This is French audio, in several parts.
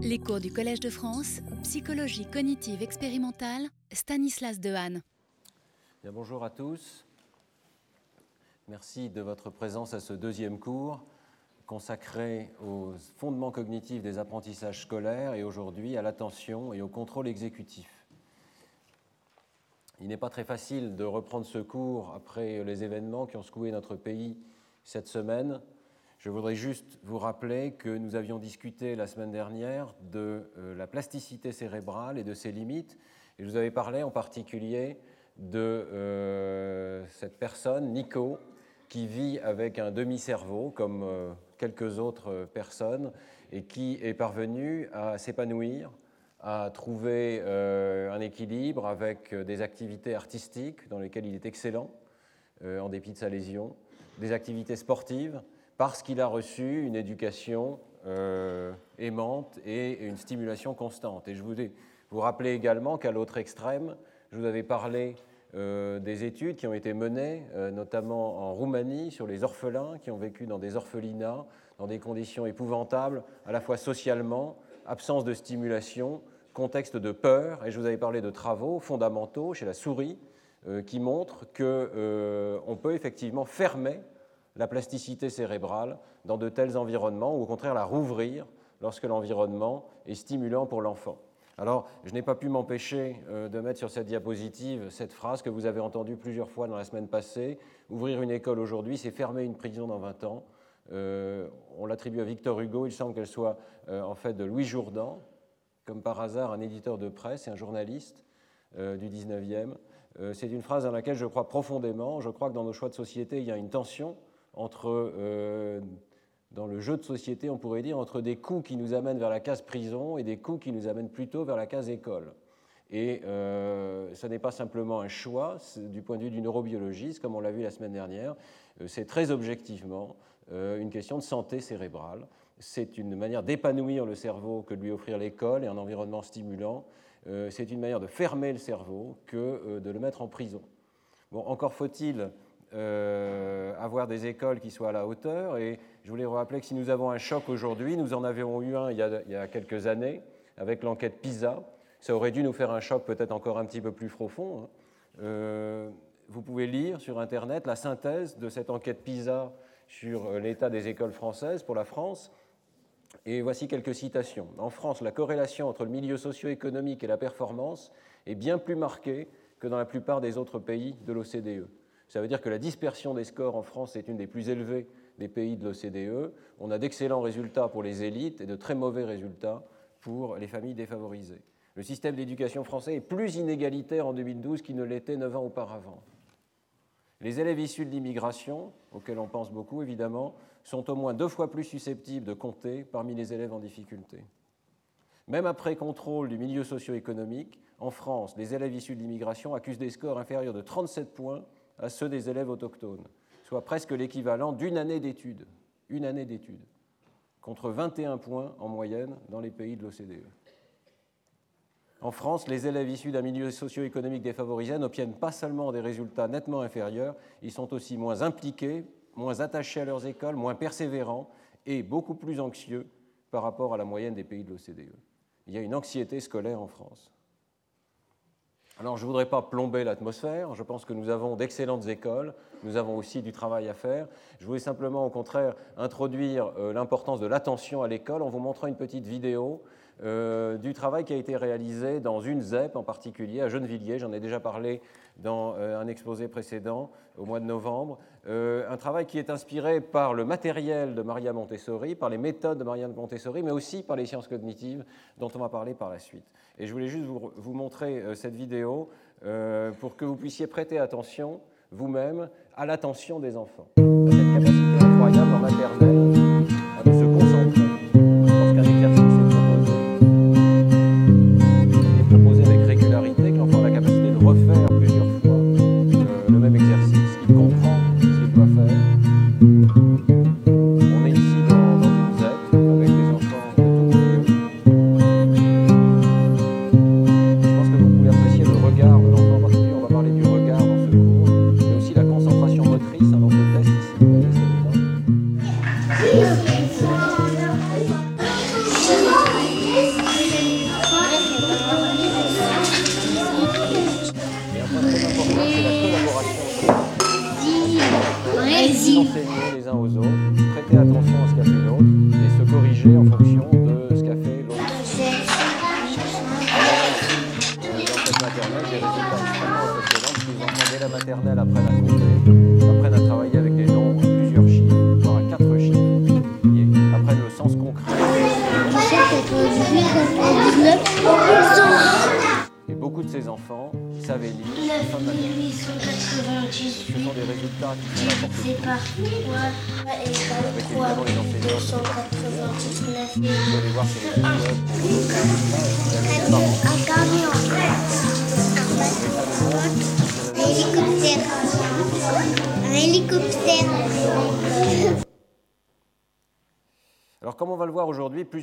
Les cours du Collège de France, psychologie cognitive expérimentale, Stanislas Dehaene. Bien, bonjour à tous. Merci de votre présence à ce deuxième cours consacré aux fondements cognitifs des apprentissages scolaires et aujourd'hui à l'attention et au contrôle exécutif. Il n'est pas très facile de reprendre ce cours après les événements qui ont secoué notre pays cette semaine. Je voudrais juste vous rappeler que nous avions discuté la semaine dernière de euh, la plasticité cérébrale et de ses limites. Et je vous avais parlé en particulier de euh, cette personne, Nico, qui vit avec un demi-cerveau, comme euh, quelques autres personnes, et qui est parvenu à s'épanouir, à trouver un équilibre avec des activités artistiques dans lesquelles il est excellent, en dépit de sa lésion, des activités sportives, parce qu'il a reçu une éducation euh, aimante et une stimulation constante. Et je voulais vous rappeler également qu'à l'autre extrême, je vous avais parlé euh, des études qui ont été menées, euh, notamment en Roumanie, sur les orphelins qui ont vécu dans des orphelinats, dans des conditions épouvantables, à la fois socialement, absence de stimulation, contexte de peur, et je vous avais parlé de travaux fondamentaux chez la souris qui montrent qu'on peut effectivement fermer la plasticité cérébrale dans de tels environnements, ou au contraire la rouvrir lorsque l'environnement est stimulant pour l'enfant. Alors, je n'ai pas pu m'empêcher euh, de mettre sur cette diapositive cette phrase que vous avez entendue plusieurs fois dans la semaine passée. Ouvrir une école aujourd'hui, c'est fermer une prison dans 20 ans. Euh, on l'attribue à Victor Hugo, il semble qu'elle soit euh, en fait de Louis Jourdan, comme par hasard un éditeur de presse et un journaliste du 19e. c'est une phrase dans laquelle je crois profondément. Je crois que dans nos choix de société, il y a une tension entre, euh, dans le jeu de société, on pourrait dire, entre des coups qui nous amènent vers la case prison et des coups qui nous amènent plutôt vers la case école. Et euh, ce n'est pas simplement un choix du point de vue du neurobiologiste, comme on l'a vu la semaine dernière, euh, c'est très objectivement une question de santé cérébrale. C'est une manière d'épanouir le cerveau que de lui offrir l'école et un environnement stimulant. c'est une manière de fermer le cerveau que de le mettre en prison. Bon, encore faut-il euh, avoir des écoles qui soient à la hauteur. Et je voulais rappeler que si nous avons un choc aujourd'hui, nous en avions eu un il y a, il y a quelques années avec l'enquête PISA. Ça aurait dû nous faire un choc peut-être encore un petit peu plus profond. Hein. Euh, vous pouvez lire sur Internet la synthèse de cette enquête PISA sur euh, l'état des écoles françaises pour la France. Et voici quelques citations. En France, la corrélation entre le milieu socio-économique et la performance est bien plus marquée que dans la plupart des autres pays de l'OCDE. Ça veut dire que la dispersion des scores en France est une des plus élevées des pays de l'OCDE. On a d'excellents résultats pour les élites et de très mauvais résultats pour les familles défavorisées. Le système d'éducation français est plus inégalitaire en 2012 qu'il ne l'était neuf ans auparavant. Les élèves issus de l'immigration, auxquels on pense beaucoup évidemment, sont au moins deux fois plus susceptibles de compter parmi les élèves en difficulté. Même après contrôle du milieu socio-économique, en France, les élèves issus de l'immigration accusent des scores inférieurs de 37 points à ceux des élèves autochtones, soit presque l'équivalent d'une année d'études, une année d'études, contre 21 points en moyenne dans les pays de l'OCDE. En France, les élèves issus d'un milieu socio-économique défavorisé n'obtiennent pas seulement des résultats nettement inférieurs, ils sont aussi moins impliqués, moins attachés à leurs écoles, moins persévérants et beaucoup plus anxieux par rapport à la moyenne des pays de l'OCDE. Il y a une anxiété scolaire en France. Alors je ne voudrais pas plomber l'atmosphère, je pense que nous avons d'excellentes écoles, nous avons aussi du travail à faire. Je voulais simplement au contraire introduire euh, l'importance de l'attention à l'école en vous montrant une petite vidéo euh, du travail qui a été réalisé dans une ZEP en particulier, à Gennevilliers, j'en ai déjà parlé dans euh, un exposé précédent au mois de novembre, un travail qui est inspiré par le matériel de Maria Montessori, par les méthodes de Maria Montessori, mais aussi par les sciences cognitives dont on va parler par la suite. Et je voulais juste vous, montrer cette vidéo pour que vous puissiez prêter attention vous-même à l'attention des enfants. Cette capacité incroyable en maternelle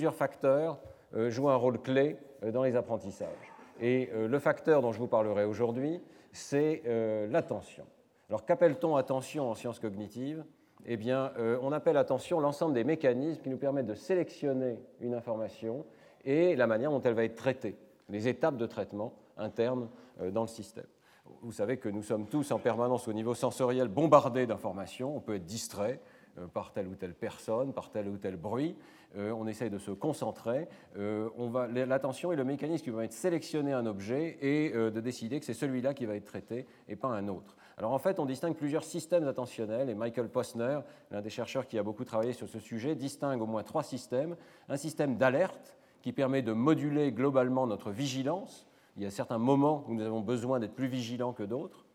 plusieurs facteurs euh, jouent un rôle clé euh, dans les apprentissages. Et euh, le facteur dont je vous parlerai aujourd'hui, c'est l'attention. Alors qu'appelle-t-on attention en sciences cognitives? Eh bien, on appelle attention l'ensemble des mécanismes qui nous permettent de sélectionner une information et la manière dont elle va être traitée, les étapes de traitement internes dans le système. Vous savez que nous sommes tous en permanence au niveau sensoriel bombardés d'informations, on peut être distrait, par telle ou telle personne, par tel ou tel bruit. Euh, on essaye de se concentrer. Euh, l'attention est le mécanisme qui va être sélectionner un objet et de décider que c'est celui-là qui va être traité et pas un autre. Alors en fait, on distingue plusieurs systèmes attentionnels et Michael Posner, l'un des chercheurs qui a beaucoup travaillé sur ce sujet, distingue au moins trois systèmes. Un système d'alerte qui permet de moduler globalement notre vigilance. Il y a certains moments où nous avons besoin d'être plus vigilants que d'autres.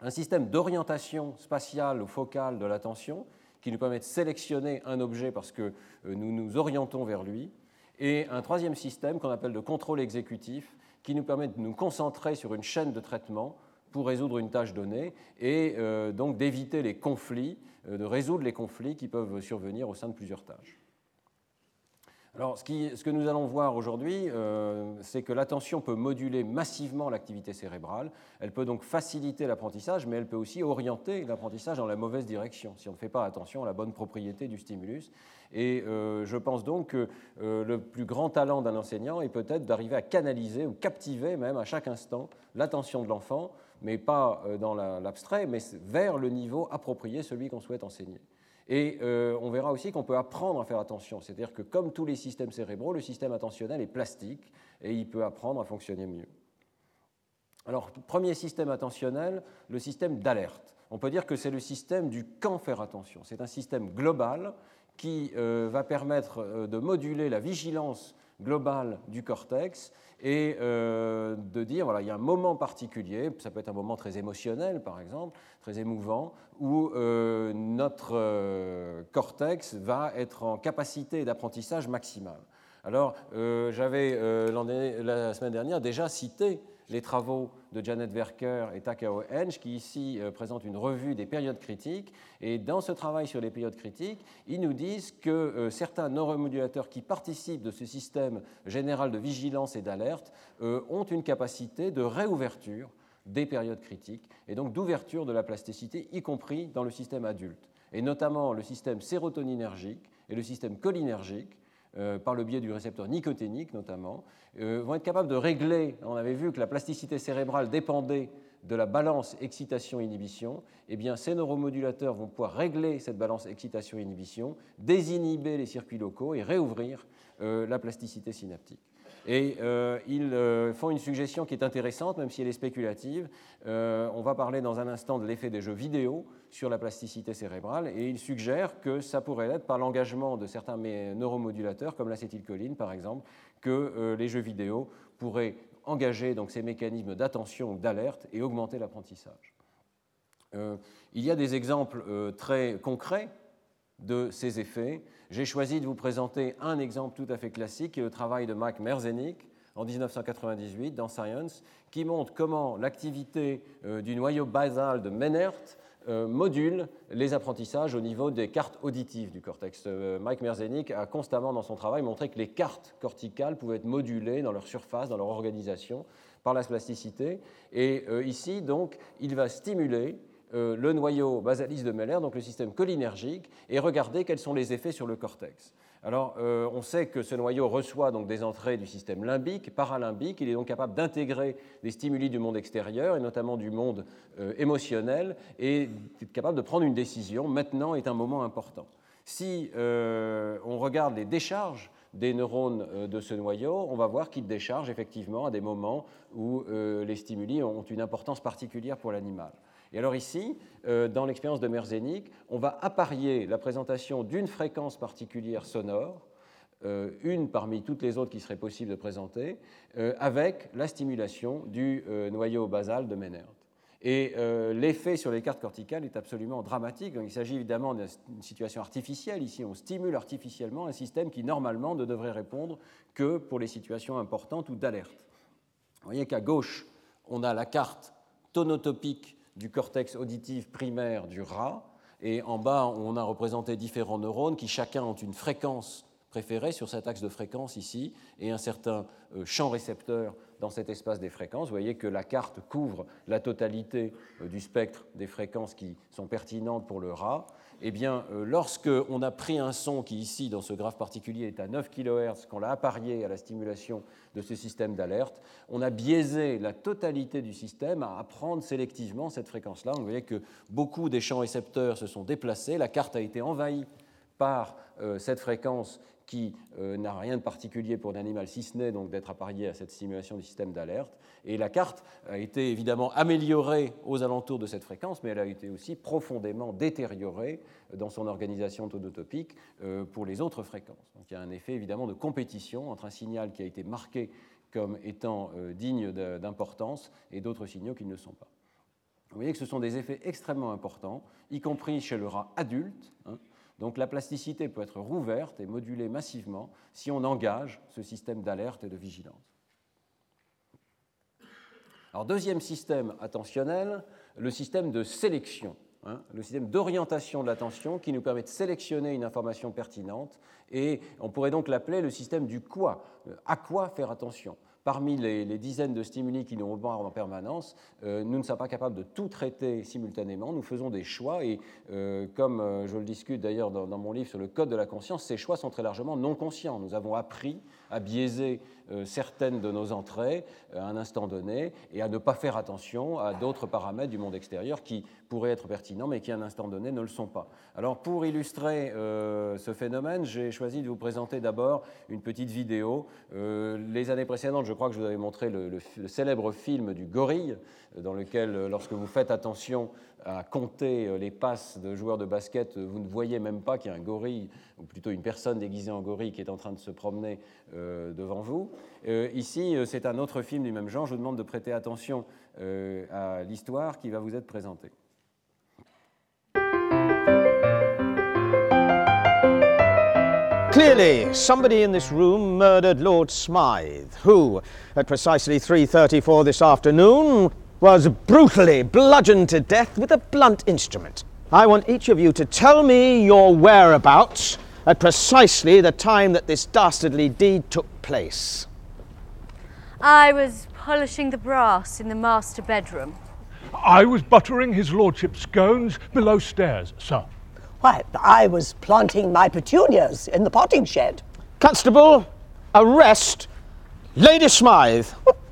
Un système d'orientation spatiale ou focale de l'attention qui nous permet de sélectionner un objet parce que euh, nous nous orientons vers lui, et un troisième système qu'on appelle de contrôle exécutif, qui nous permet de nous concentrer sur une chaîne de traitement pour résoudre une tâche donnée et euh, donc d'éviter les conflits, euh, de résoudre les conflits qui peuvent survenir au sein de plusieurs tâches. Alors, ce, que nous allons voir aujourd'hui, euh, c'est que l'attention peut moduler massivement l'activité cérébrale. Elle peut donc faciliter l'apprentissage, mais elle peut aussi orienter l'apprentissage dans la mauvaise direction, si on ne fait pas attention à la bonne propriété du stimulus. Et euh, je pense donc que euh, le plus grand talent d'un enseignant est peut-être d'arriver à canaliser ou captiver même à chaque instant l'attention de l'enfant, mais pas dans l'abstrait, mais vers le niveau approprié, celui qu'on souhaite enseigner. Et euh, on verra aussi qu'on peut apprendre à faire attention. C'est-à-dire que comme tous les systèmes cérébraux, le système attentionnel est plastique et il peut apprendre à fonctionner mieux. Alors, premier système attentionnel, le système d'alerte. On peut dire que c'est le système du quand faire attention. C'est un système global qui euh, va permettre euh, de moduler la vigilance globale du cortex et euh, de dire, voilà, il y a un moment particulier, ça peut être un moment très émotionnel par exemple, très émouvant, où euh, notre euh, cortex va être en capacité d'apprentissage maximale. Alors, j'avais la semaine dernière déjà cité les travaux de Janet Werker et Takao Henge, qui ici euh, présentent une revue des périodes critiques. Et dans ce travail sur les périodes critiques, ils nous disent que euh, certains neuromodulateurs qui participent de ce système général de vigilance et d'alerte euh, ont une capacité de réouverture des périodes critiques et donc d'ouverture de la plasticité, y compris dans le système adulte, et notamment le système sérotoninergique et le système cholinergique, par le biais du récepteur nicoténique notamment, euh, vont être capables de régler, on avait vu que la plasticité cérébrale dépendait de la balance excitation-inhibition, eh bien ces neuromodulateurs vont pouvoir régler cette balance excitation-inhibition, désinhiber les circuits locaux et réouvrir euh, la plasticité synaptique. Et euh, ils euh, font une suggestion qui est intéressante, même si elle est spéculative. Euh, on va parler dans un instant de l'effet des jeux vidéo sur la plasticité cérébrale, et ils suggèrent que ça pourrait être par l'engagement de certains neuromodulateurs, comme l'acétylcholine par exemple, que les jeux vidéo pourraient engager donc, ces mécanismes d'attention ou d'alerte et augmenter l'apprentissage. il y a des exemples très concrets de ces effets. J'ai choisi de vous présenter un exemple tout à fait classique, qui est le travail de Mike Merzenich en 1998 dans Science, qui montre comment l'activité euh, du noyau basal de Menert euh, module les apprentissages au niveau des cartes auditives du cortex. Euh, Mike Merzenich a constamment dans son travail montré que les cartes corticales pouvaient être modulées dans leur surface, dans leur organisation, par la plasticité. Et ici, donc, il va stimuler euh, le noyau basalis de Meller, donc le système cholinergique, et regarder quels sont les effets sur le cortex. Alors, euh, on sait que ce noyau reçoit donc des entrées du système limbique, paralimbique. Il est donc capable d'intégrer des stimuli du monde extérieur, et notamment du monde euh, émotionnel, et est capable de prendre une décision. Maintenant est un moment important. Si on regarde les décharges des neurones de ce noyau, on va voir qu'il décharge effectivement à des moments où les stimuli ont une importance particulière pour l'animal. Et alors ici, euh, dans l'expérience de Merzenich, on va apparier la présentation d'une fréquence particulière sonore euh, une parmi toutes les autres qui seraient possibles de présenter, euh, avec la stimulation du noyau basal de Ménard. Et l'effet sur les cartes corticales est absolument dramatique. il s'agit évidemment d'une situation artificielle. Ici, on stimule artificiellement un système qui, normalement, ne devrait répondre que pour les situations importantes ou d'alerte. Vous voyez qu'à gauche, on a la carte tonotopique du cortex auditif primaire du rat, et en bas, on a représenté différents neurones qui chacun ont une fréquence préférée sur cet axe de fréquence ici et un certain euh, champ récepteur dans cet espace des fréquences. Vous voyez que la carte couvre la totalité euh, du spectre des fréquences qui sont pertinentes pour le rat eh bien, euh, lorsque on a pris un son qui, ici, dans ce graphe particulier, est à 9 kHz, qu'on l'a apparié à la stimulation de ce système d'alerte, on a biaisé la totalité du système à apprendre sélectivement cette fréquence-là. Vous voyez que beaucoup des champs récepteurs se sont déplacés, la carte a été envahie par euh, cette fréquence qui euh, n'a rien de particulier pour l'animal, si ce n'est donc d'être apparié à cette stimulation du système d'alerte. Et la carte a été évidemment améliorée aux alentours de cette fréquence, mais elle a été aussi profondément détériorée dans son organisation tonotopique euh, pour les autres fréquences. Donc il y a un effet évidemment de compétition entre un signal qui a été marqué comme étant euh, digne d'importance et d'autres signaux qui ne le sont pas. Vous voyez que ce sont des effets extrêmement importants, y compris chez le rat adulte. Hein, donc la plasticité peut être rouverte et modulée massivement si on engage ce système d'alerte et de vigilance. Alors deuxième système attentionnel, le système de sélection, hein, le système d'orientation de l'attention qui nous permet de sélectionner une information pertinente et on pourrait donc l'appeler le système du quoi, à quoi faire attention parmi les, dizaines de stimuli qui nous bombardent en permanence, euh, nous ne sommes pas capables de tout traiter simultanément. Nous faisons des choix et, euh, comme euh, je le discute d'ailleurs dans, mon livre sur le code de la conscience, ces choix sont très largement non conscients. Nous avons appris à biaiser certaines de nos entrées à un instant donné et à ne pas faire attention à d'autres paramètres du monde extérieur qui pourraient être pertinents mais qui à un instant donné ne le sont pas. Alors pour illustrer ce phénomène, j'ai choisi de vous présenter d'abord une petite vidéo. les années précédentes, je crois que je vous avais montré le, célèbre film du gorille, dans lequel, euh, lorsque vous faites attention à compter euh, les passes de joueurs de basket, vous ne voyez même pas qu'il y a un gorille, ou plutôt une personne déguisée en gorille qui est en train de se promener euh, devant vous. ici, c'est un autre film du même genre. Je vous demande de prêter attention à l'histoire qui va vous être présentée. Clearly, somebody in this room murdered Lord Smythe, who, at precisely 3.34 this afternoon, was brutally bludgeoned to death with a blunt instrument. I want each of you to tell me your whereabouts at precisely the time that this dastardly deed took place. I was polishing the brass in the master bedroom. I was buttering his lordship's scones below stairs, sir. Why, I was planting my petunias in the potting shed. Constable, arrest Lady Smythe.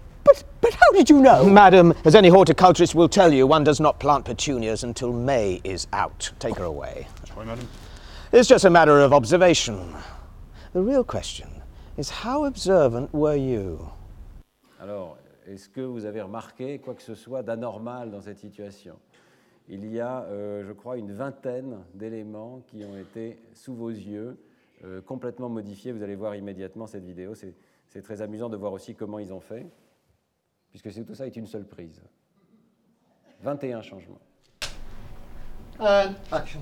But, how did you know? Madam, as any horticulturist will tell you, one does not plant petunias until May is out. Take her away. Sorry, madam. It's just a matter of observation. The real question is how observant were you? Alors, est-ce que vous avez remarqué quoi que ce soit d'anormal dans cette situation? Il y a, euh, je crois, une vingtaine d'éléments qui ont été sous vos yeux, euh, complètement modifiés. Vous allez voir immédiatement cette vidéo. C'est très amusant de voir aussi comment ils ont fait, puisque tout ça est une seule prise. 21 changements. And action.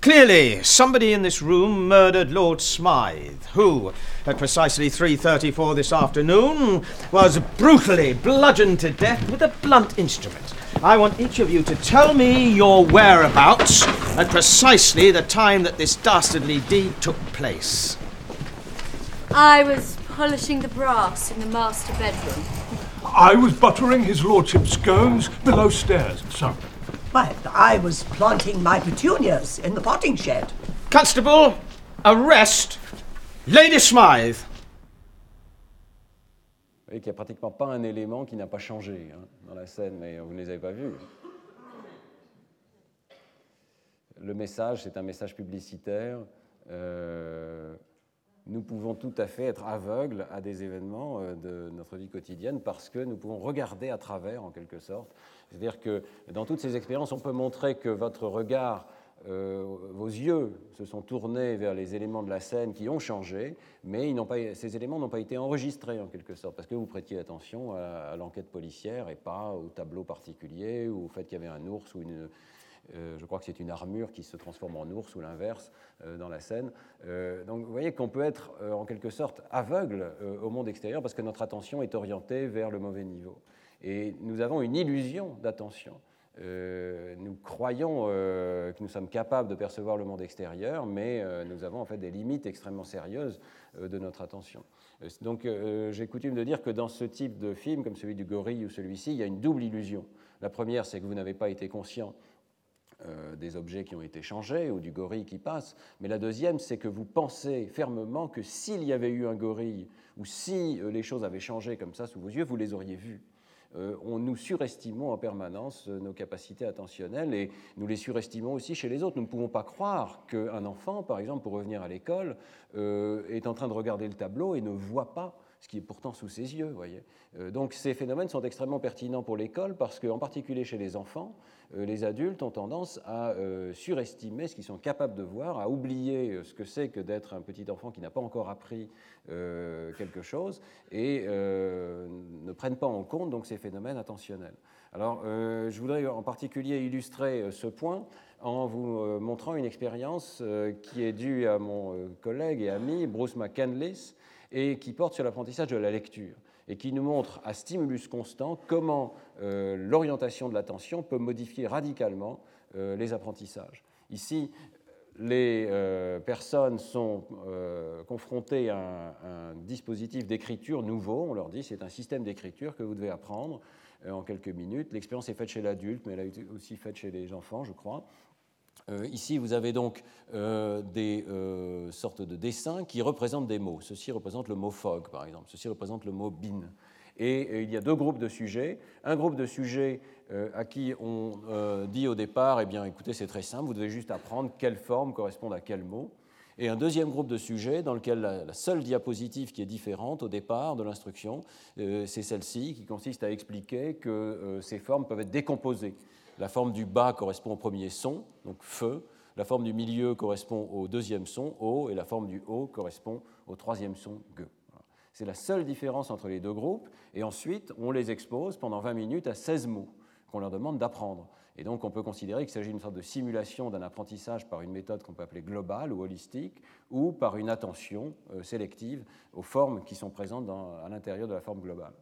Clearly, somebody in this room murdered Lord Smythe, who, at precisely 3.34 this afternoon, was brutally bludgeoned to death with a blunt instrument. I want each of you to tell me your whereabouts at precisely the time that this dastardly deed took place. I was polishing the brass in the master bedroom. I was buttering his lordship's scones below stairs, sir. Why, I was planting my petunias in the potting shed. Constable, arrest Lady Smythe. Vous voyez qu'il n'y a pratiquement pas un élément qui n'a pas changé hein, dans la scène, mais vous ne les avez pas vus. Le message, c'est un message publicitaire. Euh, nous pouvons tout à fait être aveugles à des événements euh, de notre vie quotidienne parce que nous pouvons regarder à travers, en quelque sorte. C'est-à-dire que dans toutes ces expériences, on peut montrer que votre regard vos yeux se sont tournés vers les éléments de la scène qui ont changé, mais ces éléments n'ont pas été enregistrés en quelque sorte, parce que vous prêtiez attention à, l'enquête policière et pas au tableau particulier ou au fait qu'il y avait un ours ou une, je crois que c'est une armure qui se transforme en ours ou l'inverse dans la scène. donc vous voyez qu'on peut être en quelque sorte aveugle au monde extérieur parce que notre attention est orientée vers le mauvais niveau. Et nous avons une illusion d'attention. Euh, nous croyons euh, que nous sommes capables de percevoir le monde extérieur, mais euh, nous avons en fait des limites extrêmement sérieuses de notre attention. donc j'ai coutume de dire que dans ce type de film, comme celui du gorille ou celui-ci, il y a une double illusion. La première, c'est que vous n'avez pas été conscient des objets qui ont été changés ou du gorille qui passe, mais la deuxième, c'est que vous pensez fermement que s'il y avait eu un gorille ou si les choses avaient changé comme ça sous vos yeux, vous les auriez vus. Euh, on, nous surestimons en permanence euh, nos capacités attentionnelles et nous les surestimons aussi chez les autres. Nous ne pouvons pas croire qu'un enfant, par exemple, pour revenir à l'école, euh, est en train de regarder le tableau et ne voit pas ce qui est pourtant sous ses yeux. Voyez. donc ces phénomènes sont extrêmement pertinents pour l'école parce qu'en particulier chez les enfants, euh, les adultes ont tendance à euh, surestimer ce qu'ils sont capables de voir, à oublier euh, ce que c'est que d'être un petit enfant qui n'a pas encore appris quelque chose et ne prennent pas en compte donc ces phénomènes attentionnels. Alors, je voudrais en particulier illustrer ce point en vous montrant une expérience qui est due à mon collègue et ami Bruce McCandless et qui porte sur l'apprentissage de la lecture et qui nous montre à stimulus constant comment euh, l'orientation de l'attention peut modifier radicalement euh, les apprentissages. Ici, les euh, personnes sont confrontées à un, dispositif d'écriture nouveau. On leur dit c'est un système d'écriture que vous devez apprendre en quelques minutes. L'expérience est faite chez l'adulte, mais elle a aussi faite chez les enfants, je crois. Euh, ici, vous avez donc euh, des euh, sortes de dessins qui représentent des mots. Ceci représente le mot fog, par exemple. Ceci représente le mot bin. Et, il y a deux groupes de sujets. Un groupe de sujets à qui on dit au départ, eh bien, écoutez, c'est très simple, vous devez juste apprendre quelle forme correspond à quel mot. Et un deuxième groupe de sujets dans lequel la, seule diapositive qui est différente au départ de l'instruction, c'est celle-ci, qui consiste à expliquer que ces formes peuvent être décomposées. La forme du bas correspond au premier son, donc feu. La forme du milieu correspond au deuxième son, O, et la forme du haut correspond au troisième son, Ge. C'est la seule différence entre les deux groupes. Et ensuite, on les expose pendant 20 minutes à 16 mots qu'on leur demande d'apprendre. Et donc, on peut considérer qu'il s'agit d'une sorte de simulation d'un apprentissage par une méthode qu'on peut appeler globale ou holistique, ou par une attention euh, sélective aux formes qui sont présentes à l'intérieur de la forme globale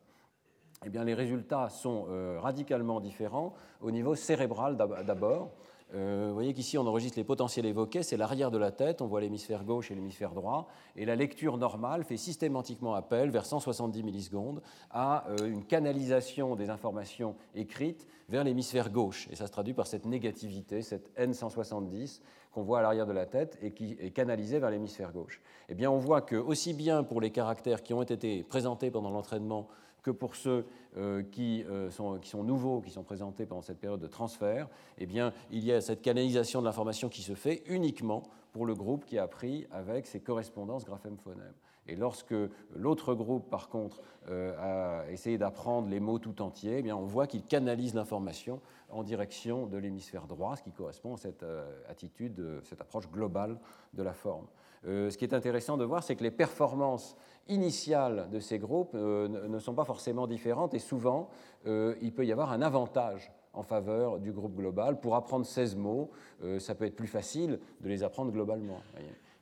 eh bien, les résultats sont euh, radicalement différents au niveau cérébral d'abord. Euh, vous voyez qu'ici, on enregistre les potentiels évoqués, c'est l'arrière de la tête, on voit l'hémisphère gauche et l'hémisphère droit, et la lecture normale fait systématiquement appel, vers 170 millisecondes, à euh, une canalisation des informations écrites vers l'hémisphère gauche. Et ça se traduit par cette négativité, cette N170 qu'on voit à l'arrière de la tête et qui est canalisée vers l'hémisphère gauche. Eh bien, on voit que, aussi bien pour les caractères qui ont été présentés pendant l'entraînement que pour ceux euh, qui, euh, sont, qui, sont, nouveaux, qui sont présentés pendant cette période de transfert, eh bien, il y a cette canalisation de l'information qui se fait uniquement pour le groupe qui a appris avec ses correspondances graphème-phonème. Et lorsque l'autre groupe, par contre, euh, a essayé d'apprendre les mots tout entiers, eh bien, on voit qu'il canalise l'information en direction de l'hémisphère droit, ce qui correspond à cette attitude, cette approche globale de la forme. ce qui est intéressant de voir, c'est que les performances initiales de ces groupes euh, ne sont pas forcément différentes et souvent euh, il peut y avoir un avantage en faveur du groupe global. Pour apprendre 16 mots, euh, ça peut être plus facile de les apprendre globalement.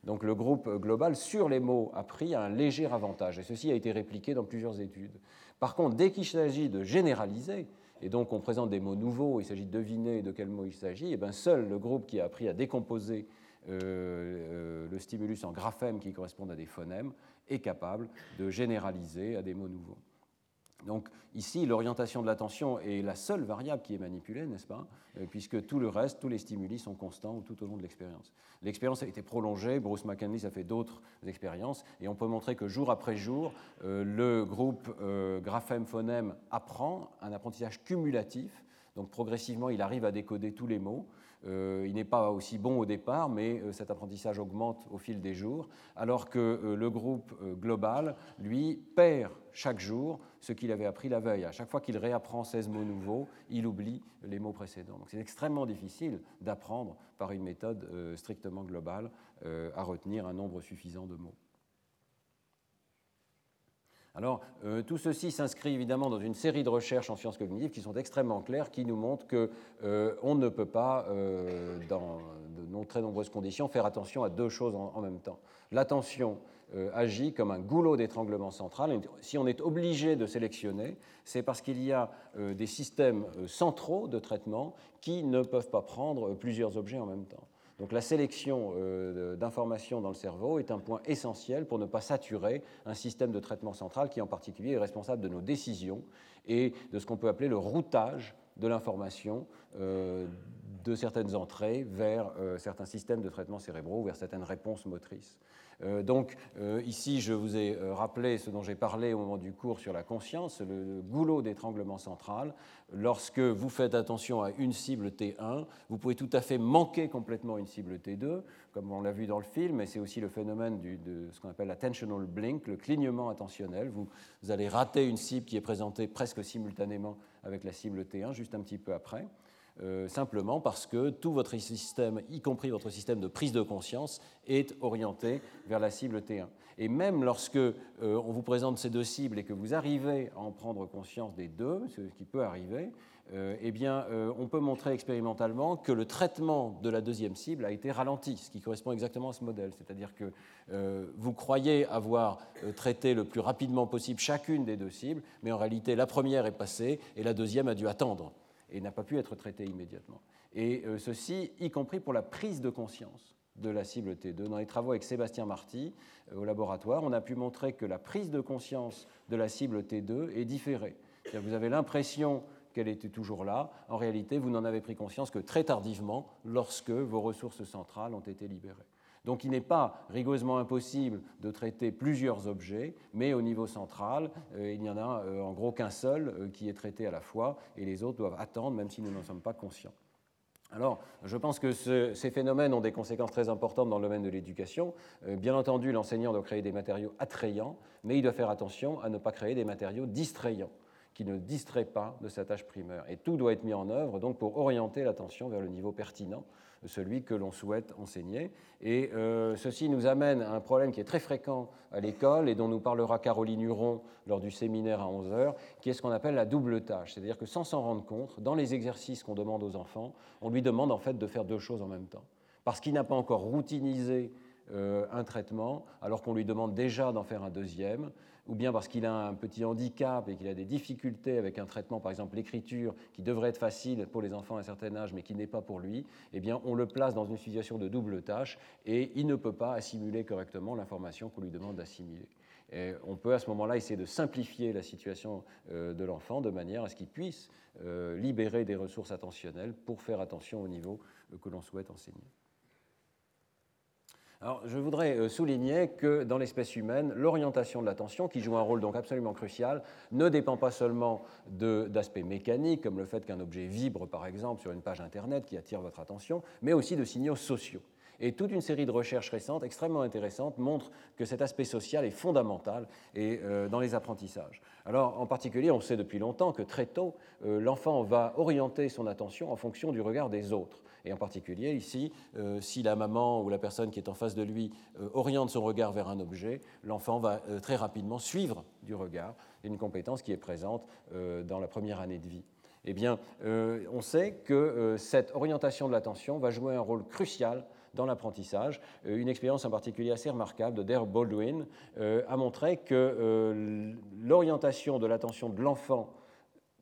Donc le groupe global sur les mots appris a un léger avantage et ceci a été répliqué dans plusieurs études. Par contre, dès qu'il s'agit de généraliser, et donc on présente des mots nouveaux, il s'agit de deviner de quel mot il s'agit, et eh bien seul le groupe qui a appris à décomposer le stimulus en graphèmes qui correspondent à des phonèmes est capable de généraliser à des mots nouveaux. Donc ici, l'orientation de l'attention est la seule variable qui est manipulée, n'est-ce pas euh, Puisque tout le reste, tous les stimuli sont constants tout au long de l'expérience. L'expérience a été prolongée, Bruce McKinley a fait d'autres expériences, et on peut montrer que jour après jour, euh, le groupe euh, graphème-phonème apprend un apprentissage cumulatif, donc progressivement il arrive à décoder tous les mots, il n'est pas aussi bon au départ, mais cet apprentissage augmente au fil des jours, alors que le groupe global, lui, perd chaque jour ce qu'il avait appris la veille. À chaque fois qu'il réapprend 16 mots nouveaux, il oublie les mots précédents. Donc c'est extrêmement difficile d'apprendre par une méthode strictement globale à retenir un nombre suffisant de mots. Alors, euh, tout ceci s'inscrit évidemment dans une série de recherches en sciences cognitives qui sont extrêmement claires, qui nous montrent qu'on euh, ne peut pas, euh, dans de très nombreuses conditions, faire attention à deux choses en, même temps. L'attention agit comme un goulot d'étranglement central. si on est obligé de sélectionner, c'est parce qu'il y a des systèmes centraux de traitement qui ne peuvent pas prendre plusieurs objets en même temps. Donc la sélection euh, d'informations dans le cerveau est un point essentiel pour ne pas saturer un système de traitement central qui en particulier est responsable de nos décisions et de ce qu'on peut appeler le routage de l'information euh, de certaines entrées vers euh, certains systèmes de traitement cérébraux, vers certaines réponses motrices. Euh, donc euh, ici, je vous ai euh, rappelé ce dont j'ai parlé au moment du cours sur la conscience, le, goulot d'étranglement central. Lorsque vous faites attention à une cible T1, vous pouvez tout à fait manquer complètement une cible T2, comme on l'a vu dans le film, et c'est aussi le phénomène de ce qu'on appelle l'attentional blink, le clignement attentionnel. Vous, vous allez rater une cible qui est présentée presque simultanément avec la cible T1, juste un petit peu après. Euh, simplement parce que tout votre système, y compris votre système de prise de conscience, est orienté vers la cible T1. Et même lorsque euh, on vous présente ces deux cibles et que vous arrivez à en prendre conscience des deux, ce qui peut arriver, euh, eh bien, on peut montrer expérimentalement que le traitement de la deuxième cible a été ralenti, ce qui correspond exactement à ce modèle. C'est-à-dire que vous croyez avoir traité le plus rapidement possible chacune des deux cibles, mais en réalité, la première est passée et la deuxième a dû attendre et n'a pas pu être traité immédiatement. Et euh, ceci, y compris pour la prise de conscience de la cible T2. Dans les travaux avec Sébastien Marty euh, au laboratoire, on a pu montrer que la prise de conscience de la cible T2 est différée. Vous avez l'impression qu'elle était toujours là. En réalité, vous n'en avez pris conscience que très tardivement, lorsque vos ressources centrales ont été libérées. Donc il n'est pas rigoureusement impossible de traiter plusieurs objets, mais au niveau central, euh, il n'y en a euh, en gros qu'un seul euh, qui est traité à la fois, et les autres doivent attendre, même si nous n'en sommes pas conscients. Alors, je pense que ces phénomènes ont des conséquences très importantes dans le domaine de l'éducation. bien entendu, l'enseignant doit créer des matériaux attrayants, mais il doit faire attention à ne pas créer des matériaux distrayants qui ne distraient pas de sa tâche primaire. Et tout doit être mis en œuvre donc pour orienter l'attention vers le niveau pertinent celui que l'on souhaite enseigner. Et euh, ceci nous amène à un problème qui est très fréquent à l'école et dont nous parlera Caroline Huron lors du séminaire à 11h, qui est ce qu'on appelle la double tâche. C'est-à-dire que sans s'en rendre compte, dans les exercices qu'on demande aux enfants, on lui demande en fait de faire deux choses en même temps. Parce qu'il n'a pas encore routinisé euh, un traitement, alors qu'on lui demande déjà d'en faire un deuxième, ou bien parce qu'il a un petit handicap et qu'il a des difficultés avec un traitement, par exemple l'écriture, qui devrait être facile pour les enfants à un certain âge, mais qui n'est pas pour lui, eh bien, on le place dans une situation de double tâche et il ne peut pas assimiler correctement l'information qu'on lui demande d'assimiler. on peut à ce moment-là essayer de simplifier la situation euh, de l'enfant de manière à ce qu'il puisse euh, libérer des ressources attentionnelles pour faire attention au niveau euh, que l'on souhaite enseigner. Alors, je voudrais euh, souligner que dans l'espèce humaine, l'orientation de l'attention, qui joue un rôle donc absolument crucial, ne dépend pas seulement d'aspects mécaniques, comme le fait qu'un objet vibre, par exemple, sur une page Internet qui attire votre attention, mais aussi de signaux sociaux. Et toute une série de recherches récentes extrêmement intéressantes montrent que cet aspect social est fondamental et, euh, dans les apprentissages. Alors, en particulier, on sait depuis longtemps que très tôt, euh, l'enfant va orienter son attention en fonction du regard des autres. Et en particulier, ici, euh, si la maman ou la personne qui est en face de lui oriente son regard vers un objet, l'enfant va très rapidement suivre du regard, une compétence qui est présente dans la première année de vie. Eh bien, on sait que cette orientation de l'attention va jouer un rôle crucial dans l'apprentissage. Euh, une expérience en particulier assez remarquable de Dare Baldwin euh, a montré que euh, l'orientation de l'attention de l'enfant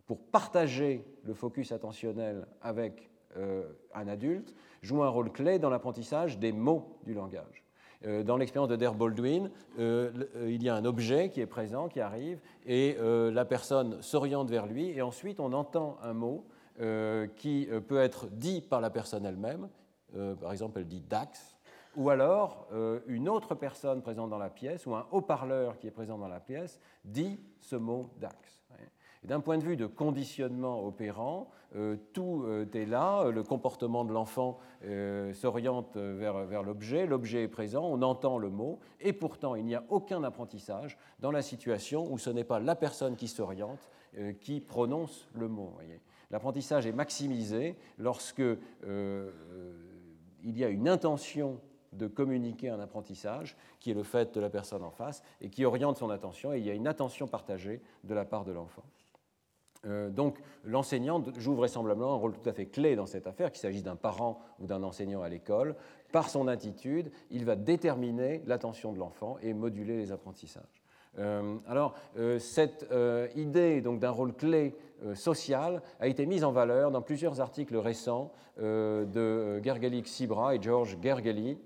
pour partager le focus attentionnel avec un adulte joue un rôle clé dans l'apprentissage des mots du langage. Dans l'expérience de Dare Baldwin, il y a un objet qui est présent, qui arrive, et la personne s'oriente vers lui, et ensuite on entend un mot qui peut être dit par la personne elle-même, euh, par exemple, elle dit Dax, ou alors euh, une autre personne présente dans la pièce, ou un haut-parleur qui est présent dans la pièce, dit ce mot Dax. D'un point de vue de conditionnement opérant, euh, tout euh, est là, le comportement de l'enfant euh, s'oriente vers, vers l'objet, l'objet est présent, on entend le mot, et pourtant il n'y a aucun apprentissage dans la situation où ce n'est pas la personne qui s'oriente qui prononce le mot. L'apprentissage est maximisé lorsque il y a une intention de communiquer un apprentissage qui est le fait de la personne en face et qui oriente son attention, et il y a une attention partagée de la part de l'enfant. Euh, donc l'enseignant joue vraisemblablement un rôle tout à fait clé dans cette affaire, qu'il s'agisse d'un parent ou d'un enseignant à l'école. Par son attitude, il va déterminer l'attention de l'enfant et moduler les apprentissages. Euh, alors, euh, cette idée d'un rôle clé social a été mise en valeur dans plusieurs articles récents de Gergely Sibra et George Gergely,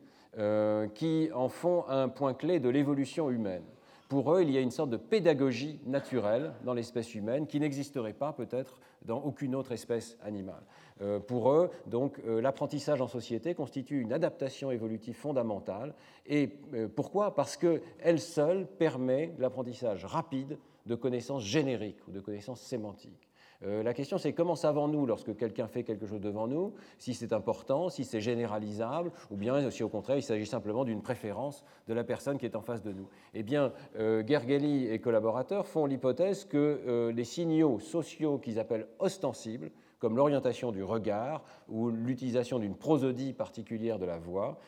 qui en font un point clé de l'évolution humaine pour eux, il y a une sorte de pédagogie naturelle dans l'espèce humaine qui n'existerait pas peut-être dans aucune autre espèce animale. Euh, pour eux, donc, euh, l'apprentissage en société constitue une adaptation évolutive fondamentale. Et euh, pourquoi? Parce qu'elle seule permet l'apprentissage rapide de connaissances génériques ou de connaissances sémantiques. Euh, la question, c'est comment savons-nous lorsque quelqu'un fait quelque chose devant nous, si c'est important, si c'est généralisable, ou bien si au contraire il s'agit simplement d'une préférence de la personne qui est en face de nous Eh bien, euh, Gergely et collaborateurs font l'hypothèse que euh, les signaux sociaux qu'ils appellent ostensibles, comme l'orientation du regard ou l'utilisation d'une prosodie particulière de la voix,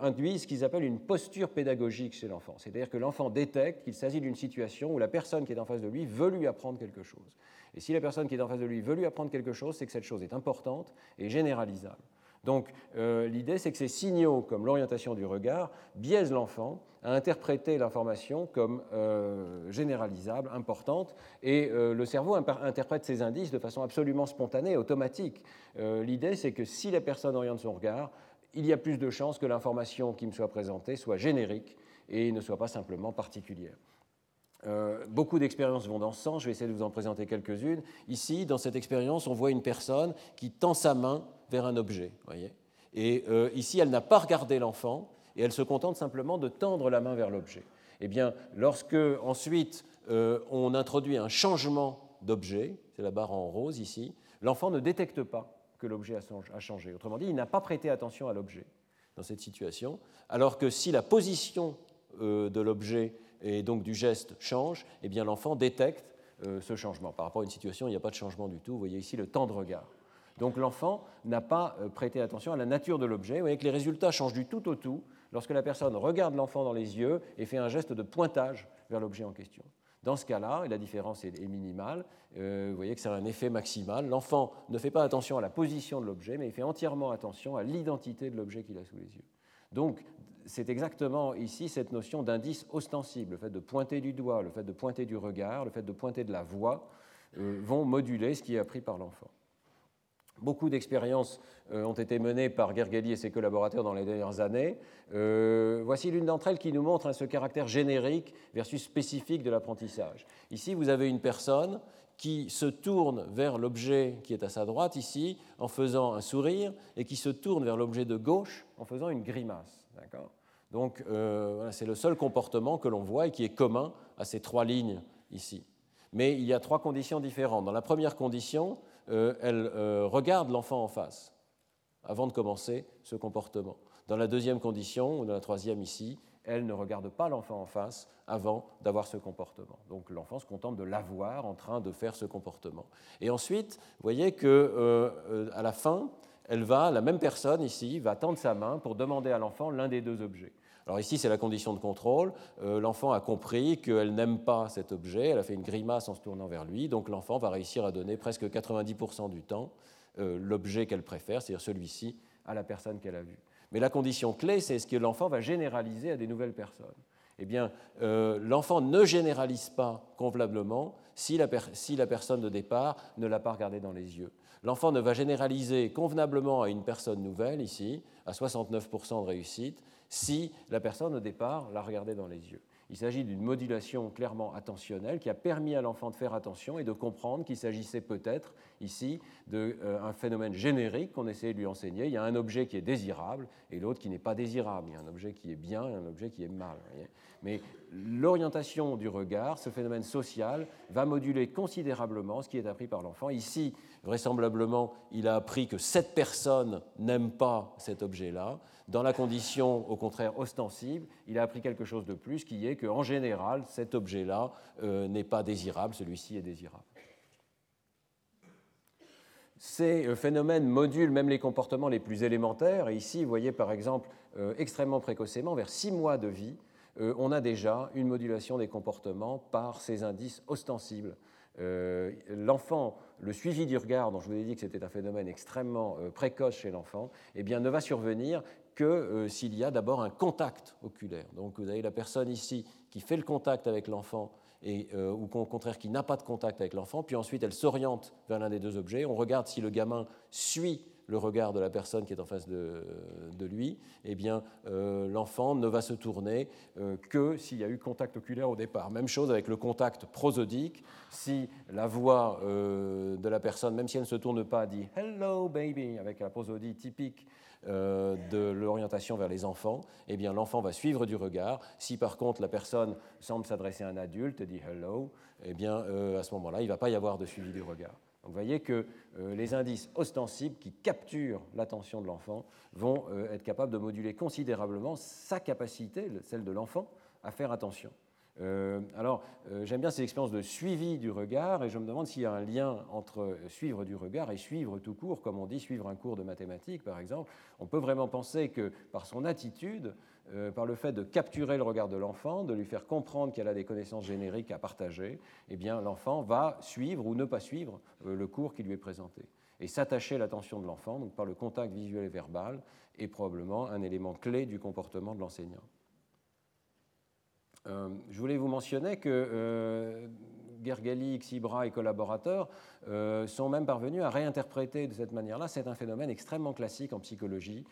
induisent ce qu'ils appellent une posture pédagogique chez l'enfant. C'est-à-dire que l'enfant détecte qu'il s'agit d'une situation où la personne qui est en face de lui veut lui apprendre quelque chose. Et si la personne qui est en face de lui veut lui apprendre quelque chose, c'est que cette chose est importante et généralisable. Donc euh, l'idée, c'est que ces signaux, comme l'orientation du regard, biaisent l'enfant à interpréter l'information comme euh, généralisable, importante, et euh, le cerveau interprète ces indices de façon absolument spontanée, automatique. l'idée, c'est que si la personne oriente son regard, il y a plus de chances que l'information qui me soit présentée soit générique et ne soit pas simplement particulière. Euh, beaucoup d'expériences vont dans ce sens, je vais essayer de vous en présenter quelques-unes. Ici, dans cette expérience, on voit une personne qui tend sa main vers un objet. Voyez et euh, ici, elle n'a pas regardé l'enfant et elle se contente simplement de tendre la main vers l'objet. Eh bien, lorsque ensuite euh, on introduit un changement d'objet, c'est la barre en rose ici, l'enfant ne détecte pas que l'objet a changé. Autrement dit, il n'a pas prêté attention à l'objet dans cette situation, alors que si la position de l'objet et donc du geste change, eh bien l'enfant détecte euh, ce changement. Par rapport à une situation, il n'y a pas de changement du tout. Vous voyez ici le temps de regard. Donc l'enfant n'a pas euh, prêté attention à la nature de l'objet. Vous voyez que les résultats changent du tout au tout lorsque la personne regarde l'enfant dans les yeux et fait un geste de pointage vers l'objet en question. Dans ce cas-là, la différence est, minimale, euh, vous voyez que c'est un effet maximal. L'enfant ne fait pas attention à la position de l'objet, mais il fait entièrement attention à l'identité de l'objet qu'il a sous les yeux. Donc, c'est exactement ici cette notion d'indice ostensible, le fait de pointer du doigt, le fait de pointer du regard, le fait de pointer de la voix, euh, vont moduler ce qui est appris par l'enfant. Beaucoup d'expériences euh, ont été menées par Gergely et ses collaborateurs dans les dernières années. Euh, voici l'une d'entre elles qui nous montre hein, ce caractère générique versus spécifique de l'apprentissage. Ici, vous avez une personne qui se tourne vers l'objet qui est à sa droite ici en faisant un sourire et qui se tourne vers l'objet de gauche en faisant une grimace. Donc euh, c'est le seul comportement que l'on voit et qui est commun à ces trois lignes ici. Mais il y a trois conditions différentes. Dans la première condition, euh, elle euh, regarde l'enfant en face avant de commencer ce comportement. Dans la deuxième condition, ou dans la troisième ici, elle ne regarde pas l'enfant en face avant d'avoir ce comportement. Donc l'enfant se contente de l'avoir en train de faire ce comportement. Et ensuite, vous voyez que à la fin, elle va, la même personne ici, va tendre sa main pour demander à l'enfant l'un des deux objets. Alors ici, c'est la condition de contrôle. Euh, l'enfant a compris qu'elle n'aime pas cet objet, elle a fait une grimace en se tournant vers lui, donc l'enfant va réussir à donner presque 90% du temps euh, l'objet qu'elle préfère, c'est-à-dire celui-ci, à la personne qu'elle a vue. Mais la condition clé, c'est ce que l'enfant va généraliser à des nouvelles personnes. Eh bien, euh, l'enfant ne généralise pas convenablement si la, si la personne de départ ne l'a pas regardé dans les yeux. L'enfant ne va généraliser convenablement à une personne nouvelle, ici, à 69% de réussite, si la personne au départ l'a regardé dans les yeux. Il s'agit d'une modulation clairement attentionnelle qui a permis à l'enfant de faire attention et de comprendre qu'il s'agissait peut-être ici d'un euh, phénomène générique qu'on essayait de lui enseigner. Il y a un objet qui est désirable et l'autre qui n'est pas désirable. Il y a un objet qui est bien et un objet qui est mal. Mais l'orientation du regard, ce phénomène social, va moduler considérablement ce qui est appris par l'enfant. Ici, vraisemblablement, il a appris que cette personne n'aime pas cet objet-là. Dans la condition, au contraire, ostensible, il a appris quelque chose de plus, qui est qu'en général, cet objet-là euh, n'est pas désirable, celui-ci est désirable. Ces euh, phénomènes modulent même les comportements les plus élémentaires. Et ici, vous voyez par exemple, euh, extrêmement précocement, vers six mois de vie, euh, on a déjà une modulation des comportements par ces indices ostensibles. l'enfant, le suivi du regard, dont je vous ai dit que c'était un phénomène extrêmement précoce chez l'enfant, eh bien, ne va survenir que s'il y a d'abord un contact oculaire. Donc vous avez la personne ici qui fait le contact avec l'enfant et, euh, ou au contraire qui n'a pas de contact avec l'enfant, puis ensuite elle s'oriente vers l'un des deux objets, on regarde si le gamin suit le regard de la personne qui est en face de, lui, eh bien euh, l'enfant ne va se tourner euh, que s'il y a eu contact oculaire au départ. Même chose avec le contact prosodique, si la voix de la personne, même si elle ne se tourne pas, dit Hello baby, avec la prosodie typique euh, de l'orientation vers les enfants, eh bien l'enfant va suivre du regard. Si par contre la personne semble s'adresser à un adulte et dit hello, eh bien euh, à ce moment-là, il ne va pas y avoir de suivi du regard. Vous voyez que euh, les indices ostensibles qui capturent l'attention de l'enfant vont être capables de moduler considérablement sa capacité, celle de l'enfant, à faire attention. Euh, alors, euh, j'aime bien ces expériences de suivi du regard et je me demande s'il y a un lien entre suivre du regard et suivre tout court, comme on dit suivre un cours de mathématiques par exemple. On peut vraiment penser que par son attitude, euh, par le fait de capturer le regard de l'enfant, de lui faire comprendre qu'elle a des connaissances génériques à partager, eh bien l'enfant va suivre ou ne pas suivre le cours qui lui est présenté. Et s'attacher l'attention de l'enfant, donc par le contact visuel et verbal, est probablement un élément clé du comportement de l'enseignant. Euh, je voulais vous mentionner que euh, Gergely, Xibra et collaborateurs euh, sont même parvenus à réinterpréter de cette manière-là. C'est un phénomène extrêmement classique en psychologie,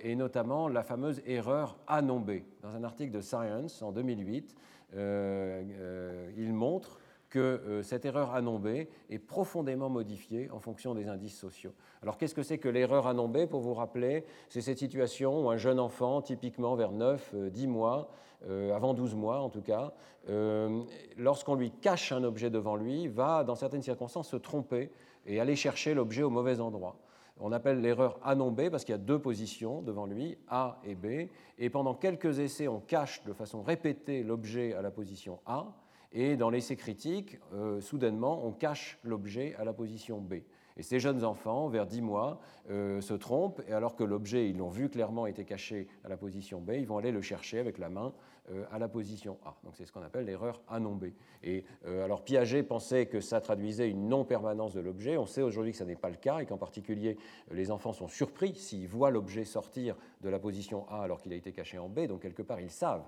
et notamment la fameuse erreur A non B. Dans un article de Science en 2008, il montre que cette erreur A non B est profondément modifiée en fonction des indices sociaux. Alors qu'est-ce que c'est que l'erreur A non B Pour vous rappeler, c'est cette situation où un jeune enfant, typiquement vers 9-10 mois, euh, avant 12 mois en tout cas, euh, lorsqu'on lui cache un objet devant lui, va dans certaines circonstances se tromper et aller chercher l'objet au mauvais endroit. On appelle l'erreur A parce qu'il y a deux positions devant lui, A et B, et pendant quelques essais, on cache de façon répétée l'objet à la position A, et dans l'essai critique, euh, soudainement, on cache l'objet à la position B. Et ces jeunes enfants, vers 10 mois, euh, se trompent, et alors que l'objet, ils l'ont vu clairement, était caché à la position B, ils vont aller le chercher avec la main euh, à la position A. Donc c'est ce qu'on appelle l'erreur A non B. Et alors Piaget pensait que ça traduisait une non-permanence de l'objet. On sait aujourd'hui que ça n'est pas le cas, et qu'en particulier, les enfants sont surpris s'ils voient l'objet sortir de la position A alors qu'il a été caché en B. Donc quelque part, ils savent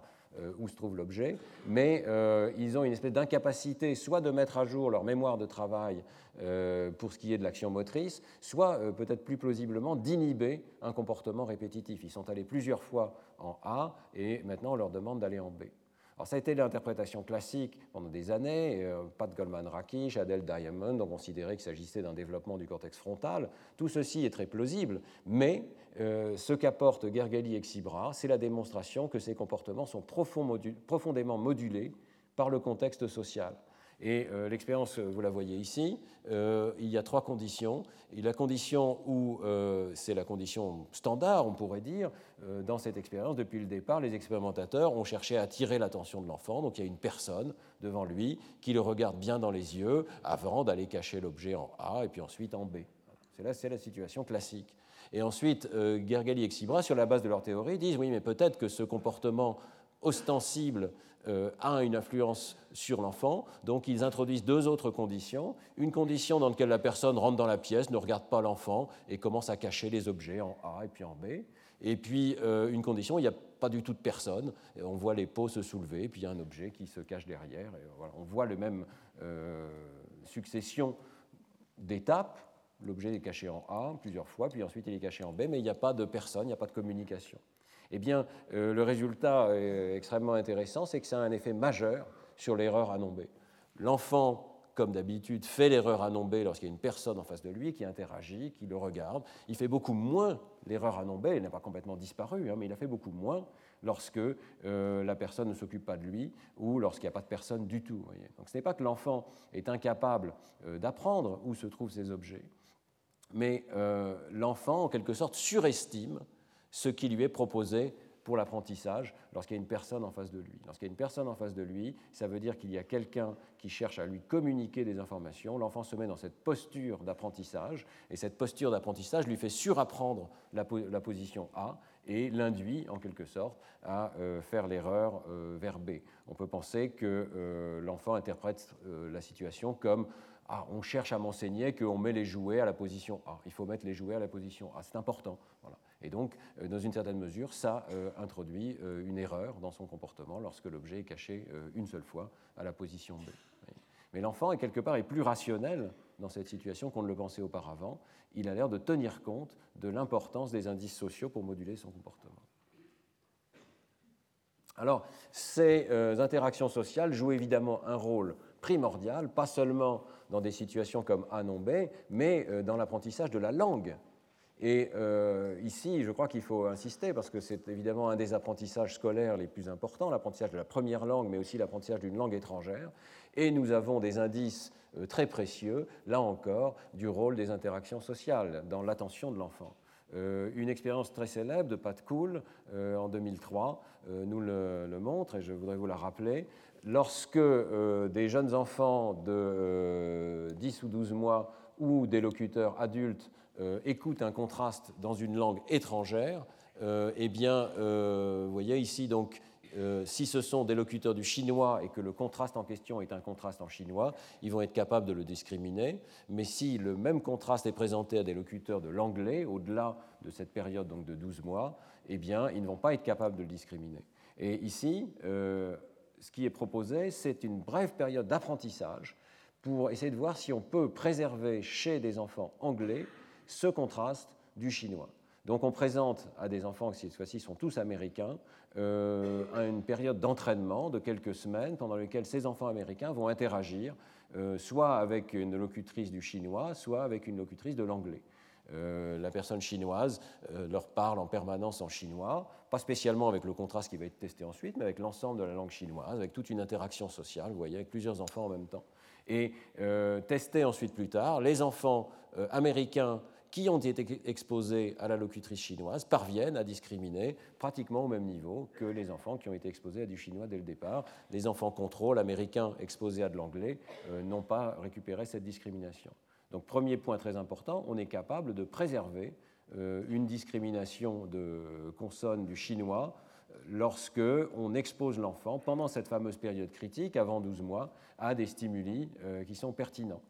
où se trouve l'objet, mais euh, ils ont une espèce d'incapacité soit de mettre à jour leur mémoire de travail euh, pour ce qui est de l'action motrice, soit peut-être plus plausiblement d'inhiber un comportement répétitif. Ils sont allés plusieurs fois en A et maintenant on leur demande d'aller en B. Alors ça a été l'interprétation classique pendant des années. Pat Goldman-Rakish, Adele Diamond ont considéré qu'il s'agissait d'un développement du cortex frontal. Tout ceci est très plausible, mais euh, ce qu'apporte Gergely et Xibra, c'est la démonstration que ces comportements sont profondément modulés par le contexte social. Et euh, l'expérience, vous la voyez ici, euh, il y a trois conditions. Et la condition où c'est la condition standard, on pourrait dire, dans cette expérience, depuis le départ, les expérimentateurs ont cherché à attirer l'attention de l'enfant. Donc il y a une personne devant lui qui le regarde bien dans les yeux avant d'aller cacher l'objet en A et puis ensuite en B. C'est là, c'est la situation classique. Et ensuite, euh, Gergali et Xibra, sur la base de leur théorie, disent oui, mais peut-être que ce comportement ostensible euh, a une influence sur l'enfant. Donc ils introduisent deux autres conditions. Une condition dans laquelle la personne rentre dans la pièce, ne regarde pas l'enfant et commence à cacher les objets en A et puis en B. Et puis euh, une condition, il n'y a pas du tout de personne. on voit les pots se soulever, puis il y a un objet qui se cache derrière. Et voilà, on voit la même succession d'étapes L'objet est caché en A plusieurs fois, puis ensuite il est caché en B, mais il n'y a pas de personne, il n'y a pas de communication. Eh bien, euh, le résultat est extrêmement intéressant, c'est que ça a un effet majeur sur l'erreur non B. L'enfant comme d'habitude, fait l'erreur à nommer lorsqu'il y a une personne en face de lui qui interagit, qui le regarde. Il fait beaucoup moins l'erreur à nommer, il n'a pas complètement disparu, hein, mais il a fait beaucoup moins lorsque euh, la personne ne s'occupe pas de lui ou lorsqu'il n'y a pas de personne du tout. Donc ce n'est pas que l'enfant est incapable euh, d'apprendre où se trouvent ces objets, mais l'enfant, en quelque sorte, surestime ce qui lui est proposé pour l'apprentissage lorsqu'il y a une personne en face de lui. Lorsqu'il y a une personne en face de lui, ça veut dire qu'il y a quelqu'un qui cherche à lui communiquer des informations. L'enfant se met dans cette posture d'apprentissage, et cette posture d'apprentissage lui fait surapprendre la, position A et l'induit en quelque sorte à euh, faire l'erreur euh, vers B. On peut penser que euh, l'enfant interprète la situation comme ah, on cherche à m'enseigner qu'on met les jouets à la position A. Il faut mettre les jouets à la position A. C'est important. Voilà. Et donc, dans une certaine mesure, ça introduit une erreur dans son comportement lorsque l'objet est caché une seule fois à la position B. Mais l'enfant, quelque part, est plus rationnel dans cette situation qu'on ne le pensait auparavant. Il a l'air de tenir compte de l'importance des indices sociaux pour moduler son comportement. Alors, ces euh, interactions sociales jouent évidemment un rôle primordial, pas seulement dans des situations comme A non B, mais euh, dans l'apprentissage de la langue. Et euh, ici, je crois qu'il faut insister, parce que c'est évidemment un des apprentissages scolaires les plus importants, l'apprentissage de la première langue, mais aussi l'apprentissage d'une langue étrangère. Et nous avons des indices euh, très précieux, là encore, du rôle des interactions sociales dans l'attention de l'enfant. Euh, une expérience très célèbre de Pat Cool euh, en 2003 nous le, montre et je voudrais vous la rappeler. Lorsque des jeunes enfants de 10 ou 12 mois ou des locuteurs adultes écoutent un contraste dans une langue étrangère, eh bien, vous voyez ici donc euh, si ce sont des locuteurs du chinois et que le contraste en question est un contraste en chinois, ils vont être capables de le discriminer. Mais si le même contraste est présenté à des locuteurs de l'anglais, au-delà de cette période donc de 12 mois, eh bien, ils ne vont pas être capables de le discriminer. Et ici, euh, ce qui est proposé, c'est une brève période d'apprentissage pour essayer de voir si on peut préserver chez des enfants anglais ce contraste du chinois. Donc on présente à des enfants qui cette fois-ci sont tous américains euh, une période d'entraînement de quelques semaines pendant laquelle ces enfants américains vont interagir euh, soit avec une locutrice du chinois, soit avec une locutrice de l'anglais. Euh, la personne chinoise leur parle en permanence en chinois, pas spécialement avec le contraste qui va être testé ensuite, mais avec l'ensemble de la langue chinoise, avec toute une interaction sociale, vous voyez, avec plusieurs enfants en même temps. Et testé ensuite plus tard, les enfants américains qui ont été exposés à la locutrice chinoise parviennent à discriminer pratiquement au même niveau que les enfants qui ont été exposés à du chinois dès le départ. Les enfants contrôle américains exposés à de l'anglais euh, n'ont pas récupéré cette discrimination. Donc premier point très important, on est capable de préserver euh, une discrimination de consonnes du chinois euh, lorsque on expose l'enfant pendant cette fameuse période critique, avant 12 mois, à des stimuli qui sont pertinents.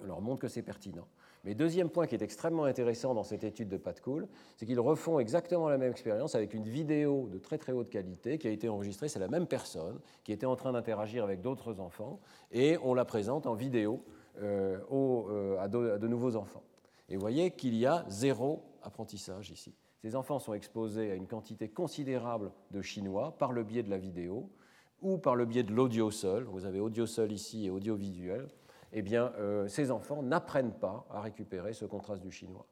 On leur montre que c'est pertinent. Mais deuxième point qui est extrêmement intéressant dans cette étude de Pat Cool, c'est qu'ils refont exactement la même expérience avec une vidéo de très très haute qualité qui a été enregistrée, c'est la même personne qui était en train d'interagir avec d'autres enfants, et on la présente en vidéo euh, euh, à, de, nouveaux enfants. Et vous voyez qu'il y a zéro apprentissage ici. Ces enfants sont exposés à une quantité considérable de chinois par le biais de la vidéo ou par le biais de l'audio seul. Vous avez audio seul ici et audiovisuel eh bien, euh, ces enfants n'apprennent pas à récupérer ce contraste du chinois.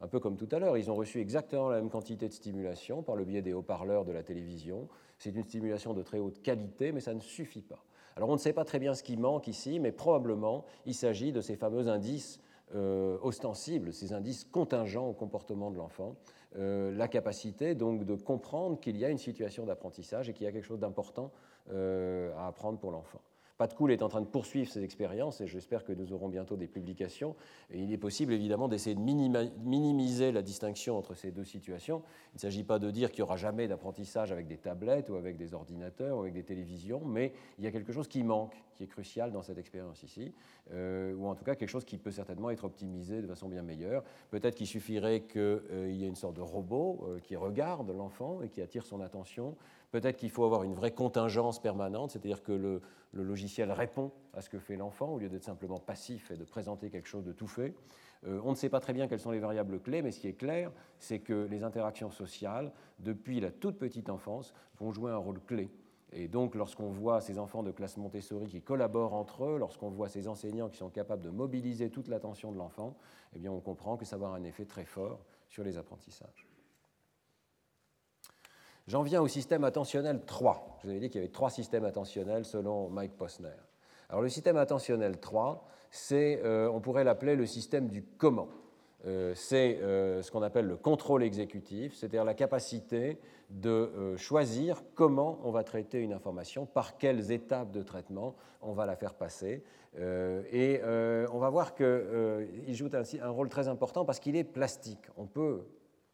Un peu comme tout à l'heure, ils ont reçu exactement la même quantité de stimulation par le biais des haut-parleurs de la télévision. C'est une stimulation de très haute qualité, mais ça ne suffit pas. Alors on ne sait pas très bien ce qui manque ici, mais probablement il s'agit de ces fameux indices euh, ostensibles, ces indices contingents au comportement de l'enfant, euh, la capacité donc de comprendre qu'il y a une situation d'apprentissage et qu'il y a quelque chose d'important à apprendre pour l'enfant. Pat Cool est en train de poursuivre ses expériences et j'espère que nous aurons bientôt des publications. Il est possible évidemment d'essayer de minimiser la distinction entre ces deux situations. Il ne s'agit pas de dire qu'il n'y aura jamais d'apprentissage avec des tablettes ou avec des ordinateurs ou avec des télévisions, mais il y a quelque chose qui manque, qui est crucial dans cette expérience ici, euh, ou en tout cas quelque chose qui peut certainement être optimisé de façon bien meilleure. Peut-être qu'il suffirait qu'il y ait une sorte de robot euh, qui regarde l'enfant et qui attire son attention Peut-être qu'il faut avoir une vraie contingence permanente, c'est-à-dire que le, logiciel répond à ce que fait l'enfant au lieu d'être simplement passif et de présenter quelque chose de tout fait. Euh, on ne sait pas très bien quelles sont les variables clés, mais ce qui est clair, c'est que les interactions sociales, depuis la toute petite enfance, vont jouer un rôle clé Et donc, lorsqu'on voit ces enfants de classe Montessori qui collaborent entre eux, lorsqu'on voit ces enseignants qui sont capables de mobiliser toute l'attention de l'enfant, eh bien, on comprend que ça va avoir un effet très fort sur les apprentissages. J'en viens au système attentionnel 3. Je vous avais dit qu'il y avait trois systèmes attentionnels selon Mike Posner. Alors, le système attentionnel 3, c'est, euh, on pourrait l'appeler le système du comment. Euh, c'est euh, ce qu'on appelle le contrôle exécutif, c'est-à-dire la capacité de choisir comment on va traiter une information, par quelles étapes de traitement on va la faire passer. et on va voir qu'il joue ainsi un rôle très important parce qu'il est plastique. On peut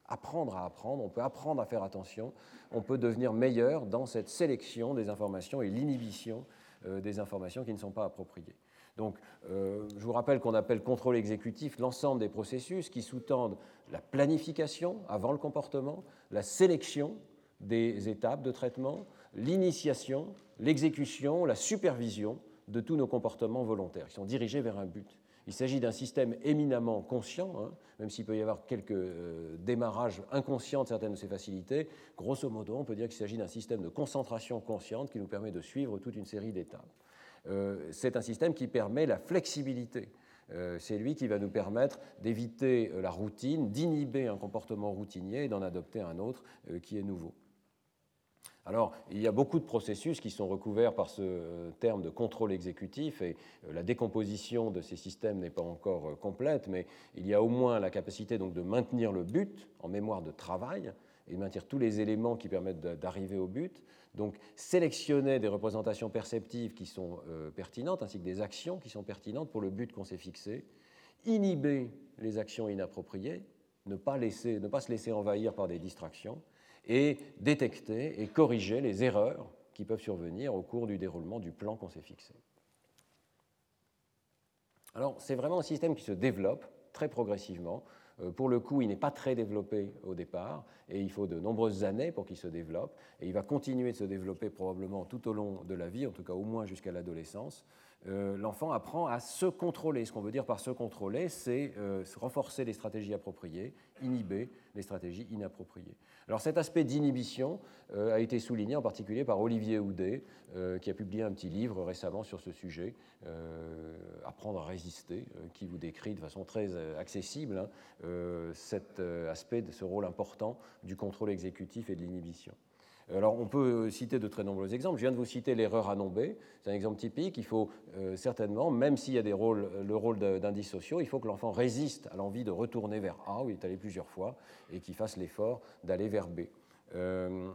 apprendre à apprendre, on peut apprendre à faire attention, on peut devenir meilleur dans cette sélection des informations et l'inhibition des informations qui ne sont pas appropriées. Donc, euh, je vous rappelle qu'on appelle contrôle exécutif l'ensemble des processus qui sous-tendent la planification avant le comportement, la sélection des étapes de traitement, l'initiation, l'exécution, la supervision de tous nos comportements volontaires qui sont dirigés vers un but. Il s'agit d'un système éminemment conscient, hein, même s'il peut y avoir quelques euh, démarrages inconscients de certaines de ces facilités. Grosso modo, on peut dire qu'il s'agit d'un système de concentration consciente qui nous permet de suivre toute une série d'étapes. Euh, c'est un système qui permet la flexibilité. Euh, c'est lui qui va nous permettre d'éviter la routine, d'inhiber un comportement routinier et d'en adopter un autre qui est nouveau. Alors, il y a beaucoup de processus qui sont recouverts par ce terme de contrôle exécutif et la décomposition de ces systèmes n'est pas encore complète, mais il y a au moins la capacité donc de maintenir le but en mémoire de travail et de maintenir tous les éléments qui permettent d'arriver au but, donc sélectionner des représentations perceptives qui sont euh, pertinentes, ainsi que des actions qui sont pertinentes pour le but qu'on s'est fixé, inhiber les actions inappropriées, ne pas se laisser envahir par des distractions, et détecter et corriger les erreurs qui peuvent survenir au cours du déroulement du plan qu'on s'est fixé. Alors c'est vraiment un système qui se développe très progressivement euh, pour le coup, il n'est pas très développé au départ et il faut de nombreuses années pour qu'il se développe. Et il va continuer de se développer probablement tout au long de la vie, en tout cas au moins jusqu'à l'adolescence. Euh, l'enfant apprend à se contrôler. Ce qu'on veut dire par se contrôler, c'est euh, renforcer les stratégies appropriées, inhiber les stratégies inappropriées. Alors cet aspect d'inhibition euh, a été souligné en particulier par Olivier Houdet, qui a publié un petit livre récemment sur ce sujet, Apprendre à résister, qui vous décrit de façon très accessible hein, cet aspect de ce rôle important du contrôle exécutif et de l'inhibition. Alors, on peut citer de très nombreux exemples. Je viens de vous citer l'erreur à nommer. C'est un exemple typique. Il faut euh, certainement, même s'il y a des rôles, le rôle d'indices sociaux, il faut que l'enfant résiste à l'envie de retourner vers A, où il est allé plusieurs fois, et qu'il fasse l'effort d'aller vers B. Euh,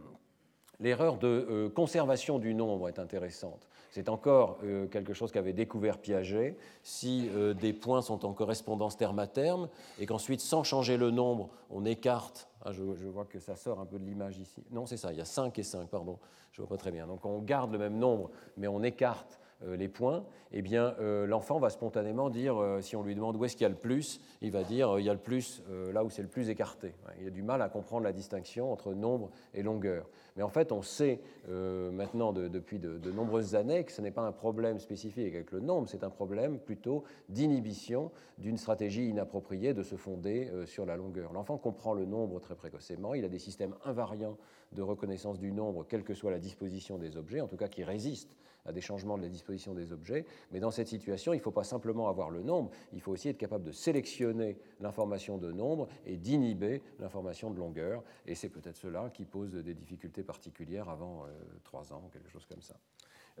l'erreur de euh, conservation du nombre est intéressante. C'est encore quelque chose qu'avait découvert Piaget. Si des points sont en correspondance terme à terme et qu'ensuite, sans changer le nombre, on écarte ah, je, vois que ça sort un peu de l'image ici. Non, c'est ça, il y a 5 et 5, pardon. Je vois pas très bien. Donc on garde le même nombre, mais on écarte euh, les points. Eh bien, euh, l'enfant va spontanément dire, euh, si on lui demande où est-ce qu'il y a le plus, il va dire il y a le plus là où c'est le plus écarté. Il a du mal à comprendre la distinction entre nombre et longueur. Mais en fait, on sait maintenant depuis de, de, nombreuses années que ce n'est pas un problème spécifique avec le nombre, c'est un problème plutôt d'inhibition d'une stratégie inappropriée de se fonder sur la longueur. L'enfant comprend le nombre très précocement, il a des systèmes invariants de reconnaissance du nombre, quelle que soit la disposition des objets, en tout cas qui résistent à des changements de la disposition des objets. Mais dans cette situation, il ne faut pas simplement avoir le nombre, il faut aussi être capable de sélectionner l'information de nombre et d'inhiber l'information de longueur. Et c'est peut-être cela qui pose des difficultés particulières avant euh, trois ans, quelque chose comme ça.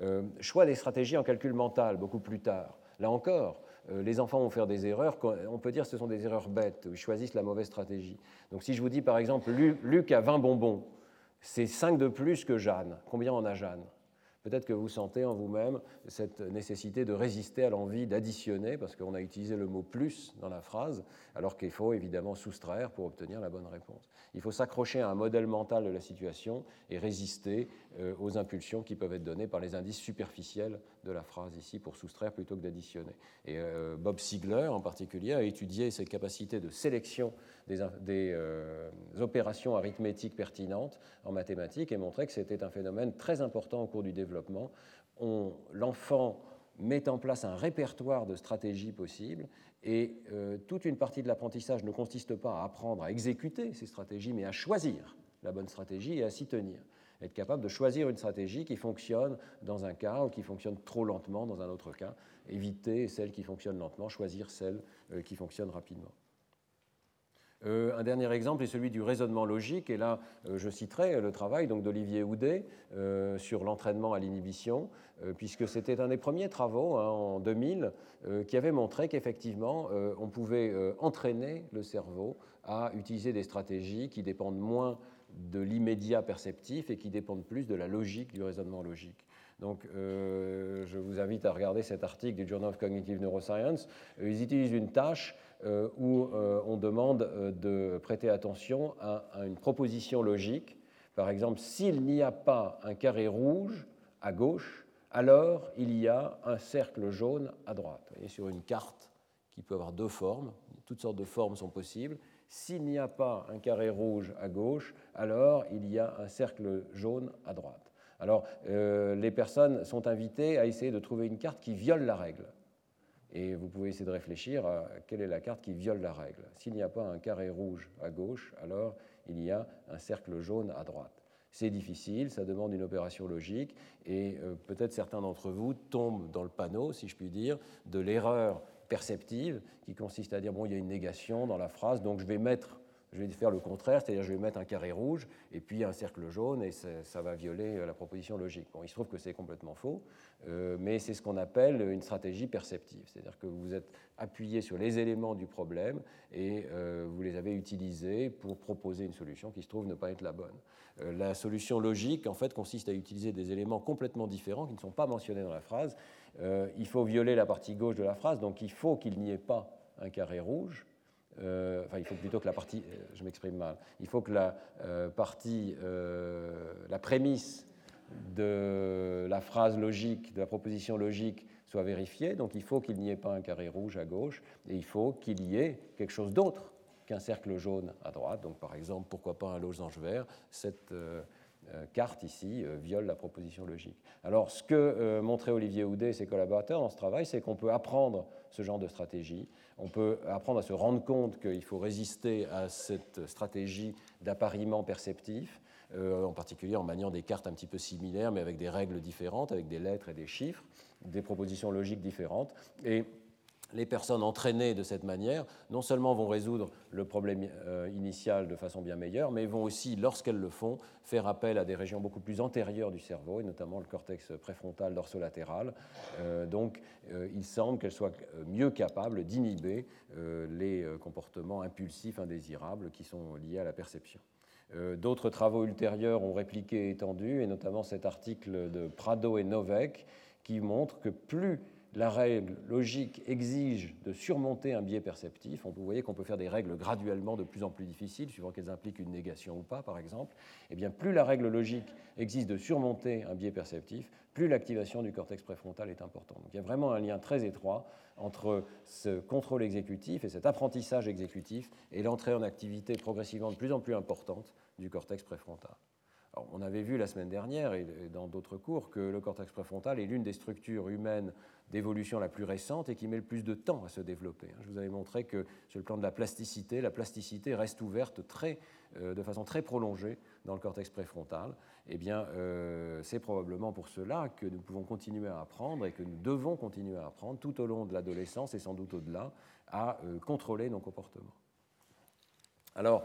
Euh, choix des stratégies en calcul mental, beaucoup plus tard. Là encore, euh, les enfants vont faire des erreurs, on peut dire que ce sont des erreurs bêtes, ils choisissent la mauvaise stratégie. Donc si je vous dis par exemple, Luc a 20 bonbons, c'est 5 de plus que Jeanne, combien en a Jeanne? Peut-être que vous sentez en vous-même cette nécessité de résister à l'envie d'additionner, parce qu'on a utilisé le mot plus dans la phrase, alors qu'il faut évidemment soustraire pour obtenir la bonne réponse. Il faut s'accrocher à un modèle mental de la situation et résister aux impulsions qui peuvent être données par les indices superficiels de la phrase ici pour soustraire plutôt que d'additionner. Et euh, Bob Siegler en particulier a étudié ces capacités de sélection des, euh, opérations arithmétiques pertinentes en mathématiques et montré que c'était un phénomène très important au cours du développement. L'enfant met en place un répertoire de stratégies possibles et euh, toute une partie de l'apprentissage ne consiste pas à apprendre à exécuter ces stratégies, mais à choisir la bonne stratégie et à s'y tenir. Être capable de choisir une stratégie qui fonctionne dans un cas ou qui fonctionne trop lentement dans un autre cas, éviter celle qui fonctionne lentement, choisir celle qui fonctionne rapidement. Euh, un dernier exemple est celui du raisonnement logique, et là euh, je citerai le travail d'Olivier Houdet euh, sur l'entraînement à l'inhibition, puisque c'était un des premiers travaux hein, en 2000 qui avait montré qu'effectivement on pouvait entraîner le cerveau à utiliser des stratégies qui dépendent moins de l'immédiat perceptif et qui dépendent plus de la logique, du raisonnement logique. Donc, je vous invite à regarder cet article du Journal of Cognitive Neuroscience. ils utilisent une tâche euh, où euh, on demande euh, de prêter attention à, une proposition logique. Par exemple, s'il n'y a pas un carré rouge à gauche, alors il y a un cercle jaune à droite. Vous voyez, sur une carte qui peut avoir deux formes, toutes sortes de formes sont possibles. S'il n'y a pas un carré rouge à gauche, alors il y a un cercle jaune à droite. Alors, les personnes sont invitées à essayer de trouver une carte qui viole la règle. Et vous pouvez essayer de réfléchir à quelle est la carte qui viole la règle. S'il n'y a pas un carré rouge à gauche, alors il y a un cercle jaune à droite. C'est difficile, ça demande une opération logique, et euh, peut-être certains d'entre vous tombent dans le panneau, si je puis dire, de l'erreur perceptive qui consiste à dire, bon, il y a une négation dans la phrase, donc je vais mettre je vais faire le contraire, c'est-à-dire je vais mettre un carré rouge et puis un cercle jaune et ça va violer euh, la proposition logique. Bon, il se trouve que c'est complètement faux, euh, mais c'est ce qu'on appelle une stratégie perceptive, c'est-à-dire que vous êtes appuyé sur les éléments du problème et euh, vous les avez utilisés pour proposer une solution qui se trouve ne pas être la bonne. la solution logique, en fait, consiste à utiliser des éléments complètement différents qui ne sont pas mentionnés dans la phrase. Il faut violer la partie gauche de la phrase, donc il faut qu'il n'y ait pas un carré rouge euh, enfin, il faut plutôt que la partie, euh, je m'exprime mal, il faut que la euh, partie, la prémisse de la phrase logique, de la proposition logique soit vérifiée. Donc il faut qu'il n'y ait pas un carré rouge à gauche et il faut qu'il y ait quelque chose d'autre qu'un cercle jaune à droite. Donc par exemple, pourquoi pas un losange vert? Carte ici viole la proposition logique. Alors ce que montraient Olivier Houdet et ses collaborateurs dans ce travail, c'est qu'on peut apprendre ce genre de stratégie on peut apprendre à se rendre compte qu'il faut résister à cette stratégie d'appariement perceptif, euh, en particulier en maniant des cartes un petit peu similaires, mais avec des règles différentes, avec des lettres et des chiffres, des propositions logiques différentes. Et les personnes entraînées de cette manière, non seulement vont résoudre le problème euh, initial de façon bien meilleure, mais vont aussi, lorsqu'elles le font, faire appel à des régions beaucoup plus antérieures du cerveau, et notamment le cortex préfrontal dorsolatéral. Euh, donc, euh, il semble qu'elles soient mieux capables d'inhiber les comportements impulsifs indésirables qui sont liés à la perception. D'autres travaux ultérieurs ont répliqué et étendu, et notamment cet article de Prado et Novek qui montre que plus la règle logique exige de surmonter un biais perceptif. Vous voyez qu'on peut faire des règles graduellement de plus en plus difficiles, suivant qu'elles impliquent une négation ou pas, par exemple. Eh bien, plus la règle logique exige de surmonter un biais perceptif, plus l'activation du cortex préfrontal est importante. Donc, il y a vraiment un lien très étroit entre ce contrôle exécutif et cet apprentissage exécutif et l'entrée en activité progressivement de plus en plus importante du cortex préfrontal on avait vu la semaine dernière et dans d'autres cours que le cortex préfrontal est l'une des structures humaines d'évolution la plus récente et qui met le plus de temps à se développer. Je vous avais montré que sur le plan de la plasticité, la plasticité reste ouverte euh, de façon très prolongée dans le cortex préfrontal. Eh bien, euh, c'est probablement pour cela que nous pouvons continuer à apprendre et que nous devons continuer à apprendre tout au long de l'adolescence et sans doute au-delà à euh, contrôler nos comportements. Alors,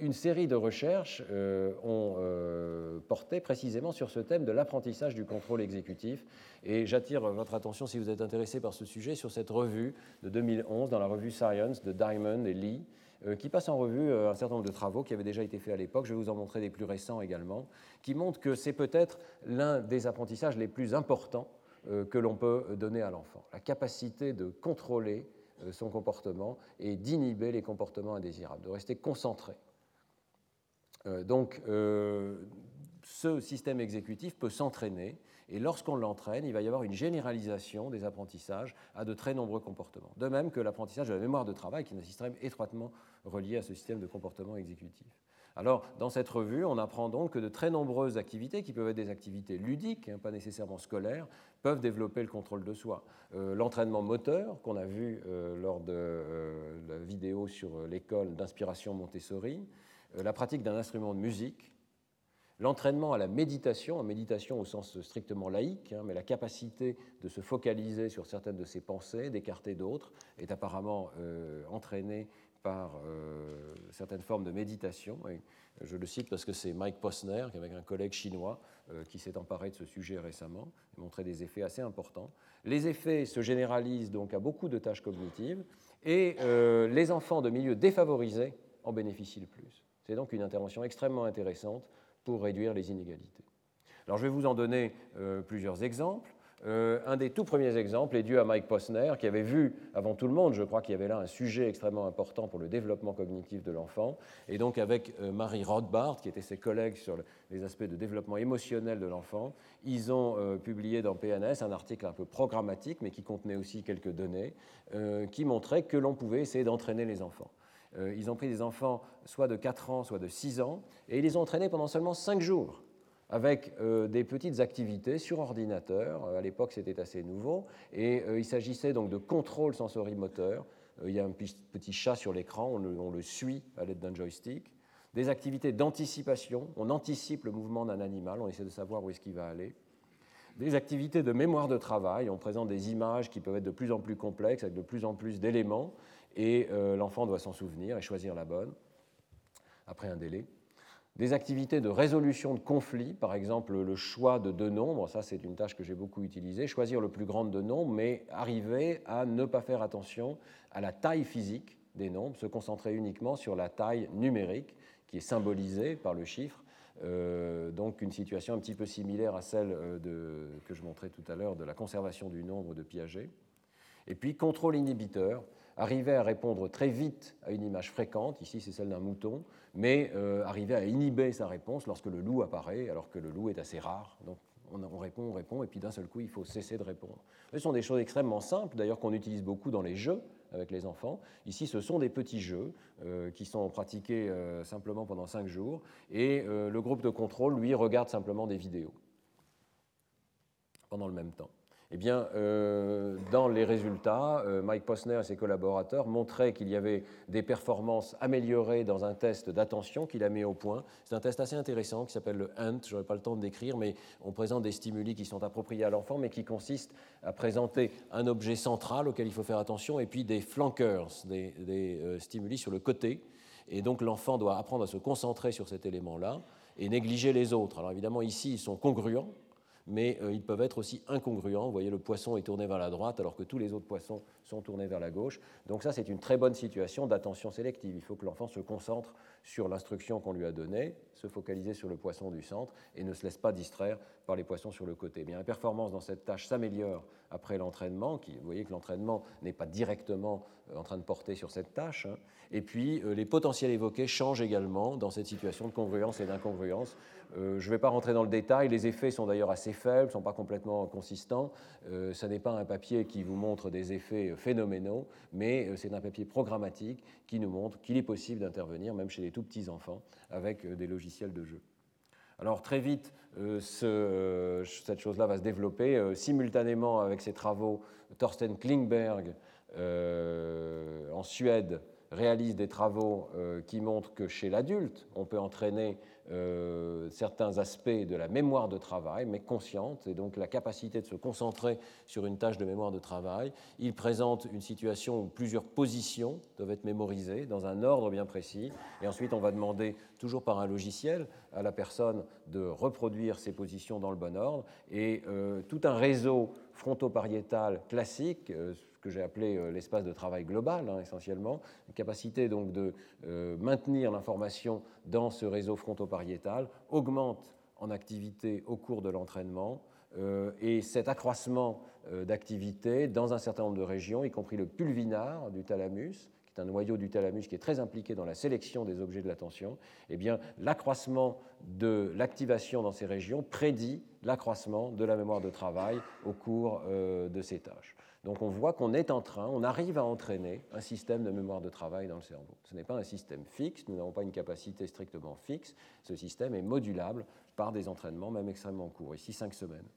une série de recherches euh, ont euh, porté précisément sur ce thème de l'apprentissage du contrôle exécutif. Et j'attire votre attention, si vous êtes intéressé par ce sujet, sur cette revue de 2011, dans la revue Science de Diamond et Lee, euh, qui passe en revue un certain nombre de travaux qui avaient déjà été faits à l'époque. Je vais vous en montrer des plus récents également, qui montrent que c'est peut-être l'un des apprentissages les plus importants que l'on peut donner à l'enfant. La capacité de contrôler son comportement et d'inhiber les comportements indésirables, de rester concentré. Euh, donc, euh, ce système exécutif peut s'entraîner, et lorsqu'on l'entraîne, il va y avoir une généralisation des apprentissages à de très nombreux comportements. De même que l'apprentissage de la mémoire de travail, qui est un système étroitement relié à ce système de comportement exécutif. Alors, dans cette revue, on apprend donc que de très nombreuses activités, qui peuvent être des activités ludiques, hein, pas nécessairement scolaires, peuvent développer le contrôle de soi. Euh, l'entraînement moteur, qu'on a vu lors de la vidéo sur l'école d'inspiration Montessori, la pratique d'un instrument de musique, l'entraînement à la méditation, en méditation au sens strictement laïque, hein, mais la capacité de se focaliser sur certaines de ses pensées, d'écarter d'autres, est apparemment euh, entraîné par euh, certaines formes de méditation. Je le cite parce que c'est Mike Posner, avec un collègue chinois, euh, qui s'est emparé de ce sujet récemment, et montré des effets assez importants. Les effets se généralisent donc à beaucoup de tâches cognitives, et les enfants de milieux défavorisés en bénéficient le plus. C'est donc une intervention extrêmement intéressante pour réduire les inégalités. Alors je vais vous en donner euh, plusieurs exemples. Euh, un des tout premiers exemples est dû à Mike Posner, qui avait vu avant tout le monde, je crois qu'il y avait là un sujet extrêmement important pour le développement cognitif de l'enfant. Et donc avec euh, Marie Rothbard, qui était ses collègues sur les aspects de développement émotionnel de l'enfant, ils ont publié dans PNS un article un peu programmatique, mais qui contenait aussi quelques données, qui montraient que l'on pouvait essayer d'entraîner les enfants. Euh, ils ont pris des enfants soit de 4 ans, soit de 6 ans, et ils les ont entraînés pendant seulement 5 jours avec euh, des petites activités sur ordinateur. Euh, à l'époque, c'était assez nouveau. Et il s'agissait donc de contrôle sensorimoteur. il y a un petit chat sur l'écran, on, on, le suit à l'aide d'un joystick. Des activités d'anticipation, on anticipe le mouvement d'un animal, on essaie de savoir où est-ce qu'il va aller. Des activités de mémoire de travail, on présente des images qui peuvent être de plus en plus complexes, avec de plus en plus d'éléments et euh, l'enfant doit s'en souvenir et choisir la bonne après un délai. Des activités de résolution de conflits, par exemple le choix de deux nombres, ça c'est une tâche que j'ai beaucoup utilisée, choisir le plus grand de nombres, mais arriver à ne pas faire attention à la taille physique des nombres, se concentrer uniquement sur la taille numérique qui est symbolisée par le chiffre. Euh, donc une situation un petit peu similaire à celle euh, de, que je montrais tout à l'heure de la conservation du nombre de Piaget. Et puis contrôle inhibiteur, arriver à répondre très vite à une image fréquente, ici c'est celle d'un mouton, mais euh, arriver à inhiber sa réponse lorsque le loup apparaît, alors que le loup est assez rare. Donc on, répond, on répond, et puis d'un seul coup, il faut cesser de répondre. Ce sont des choses extrêmement simples, d'ailleurs qu'on utilise beaucoup dans les jeux avec les enfants. Ici, ce sont des petits jeux euh, qui sont pratiqués euh, simplement pendant cinq jours, et le groupe de contrôle, lui, regarde simplement des vidéos pendant le même temps. Eh bien, euh, dans les résultats, euh, Mike Posner et ses collaborateurs montraient qu'il y avait des performances améliorées dans un test d'attention qu'il a mis au point. C'est un test assez intéressant qui s'appelle le HUNT, je n'aurai pas le temps de décrire, mais on présente des stimuli qui sont appropriés à l'enfant, mais qui consistent à présenter un objet central auquel il faut faire attention, et puis des flankers, des, euh, stimuli sur le côté. Et donc l'enfant doit apprendre à se concentrer sur cet élément-là et négliger les autres. Alors évidemment, ici, ils sont congruents mais euh, ils peuvent être aussi incongruents. Vous voyez, le poisson est tourné vers la droite alors que tous les autres poissons sont tournés vers la gauche. Donc ça, c'est une très bonne situation d'attention sélective. Il faut que l'enfant se concentre sur l'instruction qu'on lui a donnée, se focaliser sur le poisson du centre et ne se laisse pas distraire par les poissons sur le côté. bien, la performance dans cette tâche s'améliore après l'entraînement. Vous voyez que l'entraînement n'est pas directement euh, en train de porter sur cette tâche. Hein. Et puis, euh, les potentiels évoqués changent également dans cette situation de congruence et d'incongruence. Euh, je ne vais pas rentrer dans le détail. Les effets sont d'ailleurs assez faibles, ne sont pas complètement consistants. ce n'est pas un papier qui vous montre des effets phénoménaux, mais c'est un papier programmatique qui nous montre qu'il est possible d'intervenir, même chez les tout petits enfants, avec des logiciels de jeu. Alors très vite, ce, cette chose-là va se développer simultanément avec ces travaux. Thorsten Klingberg en Suède réalise des travaux euh, qui montrent que chez l'adulte, on peut entraîner euh, certains aspects de la mémoire de travail, mais consciente, et donc la capacité de se concentrer sur une tâche de mémoire de travail. Il présente une situation où plusieurs positions doivent être mémorisées dans un ordre bien précis, et ensuite on va demander, toujours par un logiciel, à la personne de reproduire ces positions dans le bon ordre, et euh, tout un réseau fronto-pariétal classique, que j'ai appelé euh, l'espace de travail global, hein, essentiellement, une capacité donc de euh, maintenir l'information dans ce réseau fronto-pariétal, augmente en activité au cours de l'entraînement, euh, et cet accroissement d'activité dans un certain nombre de régions, y compris le pulvinar du thalamus, qui est un noyau du thalamus qui est très impliqué dans la sélection des objets de l'attention, eh bien, l'accroissement de l'activation dans ces régions prédit l'accroissement de la mémoire de travail au cours de ces tâches. Donc on voit qu'on est en train, on arrive à entraîner un système de mémoire de travail dans le cerveau. Ce n'est pas un système fixe, nous n'avons pas une capacité strictement fixe, ce système est modulable par des entraînements, même extrêmement courts, ici cinq semaines.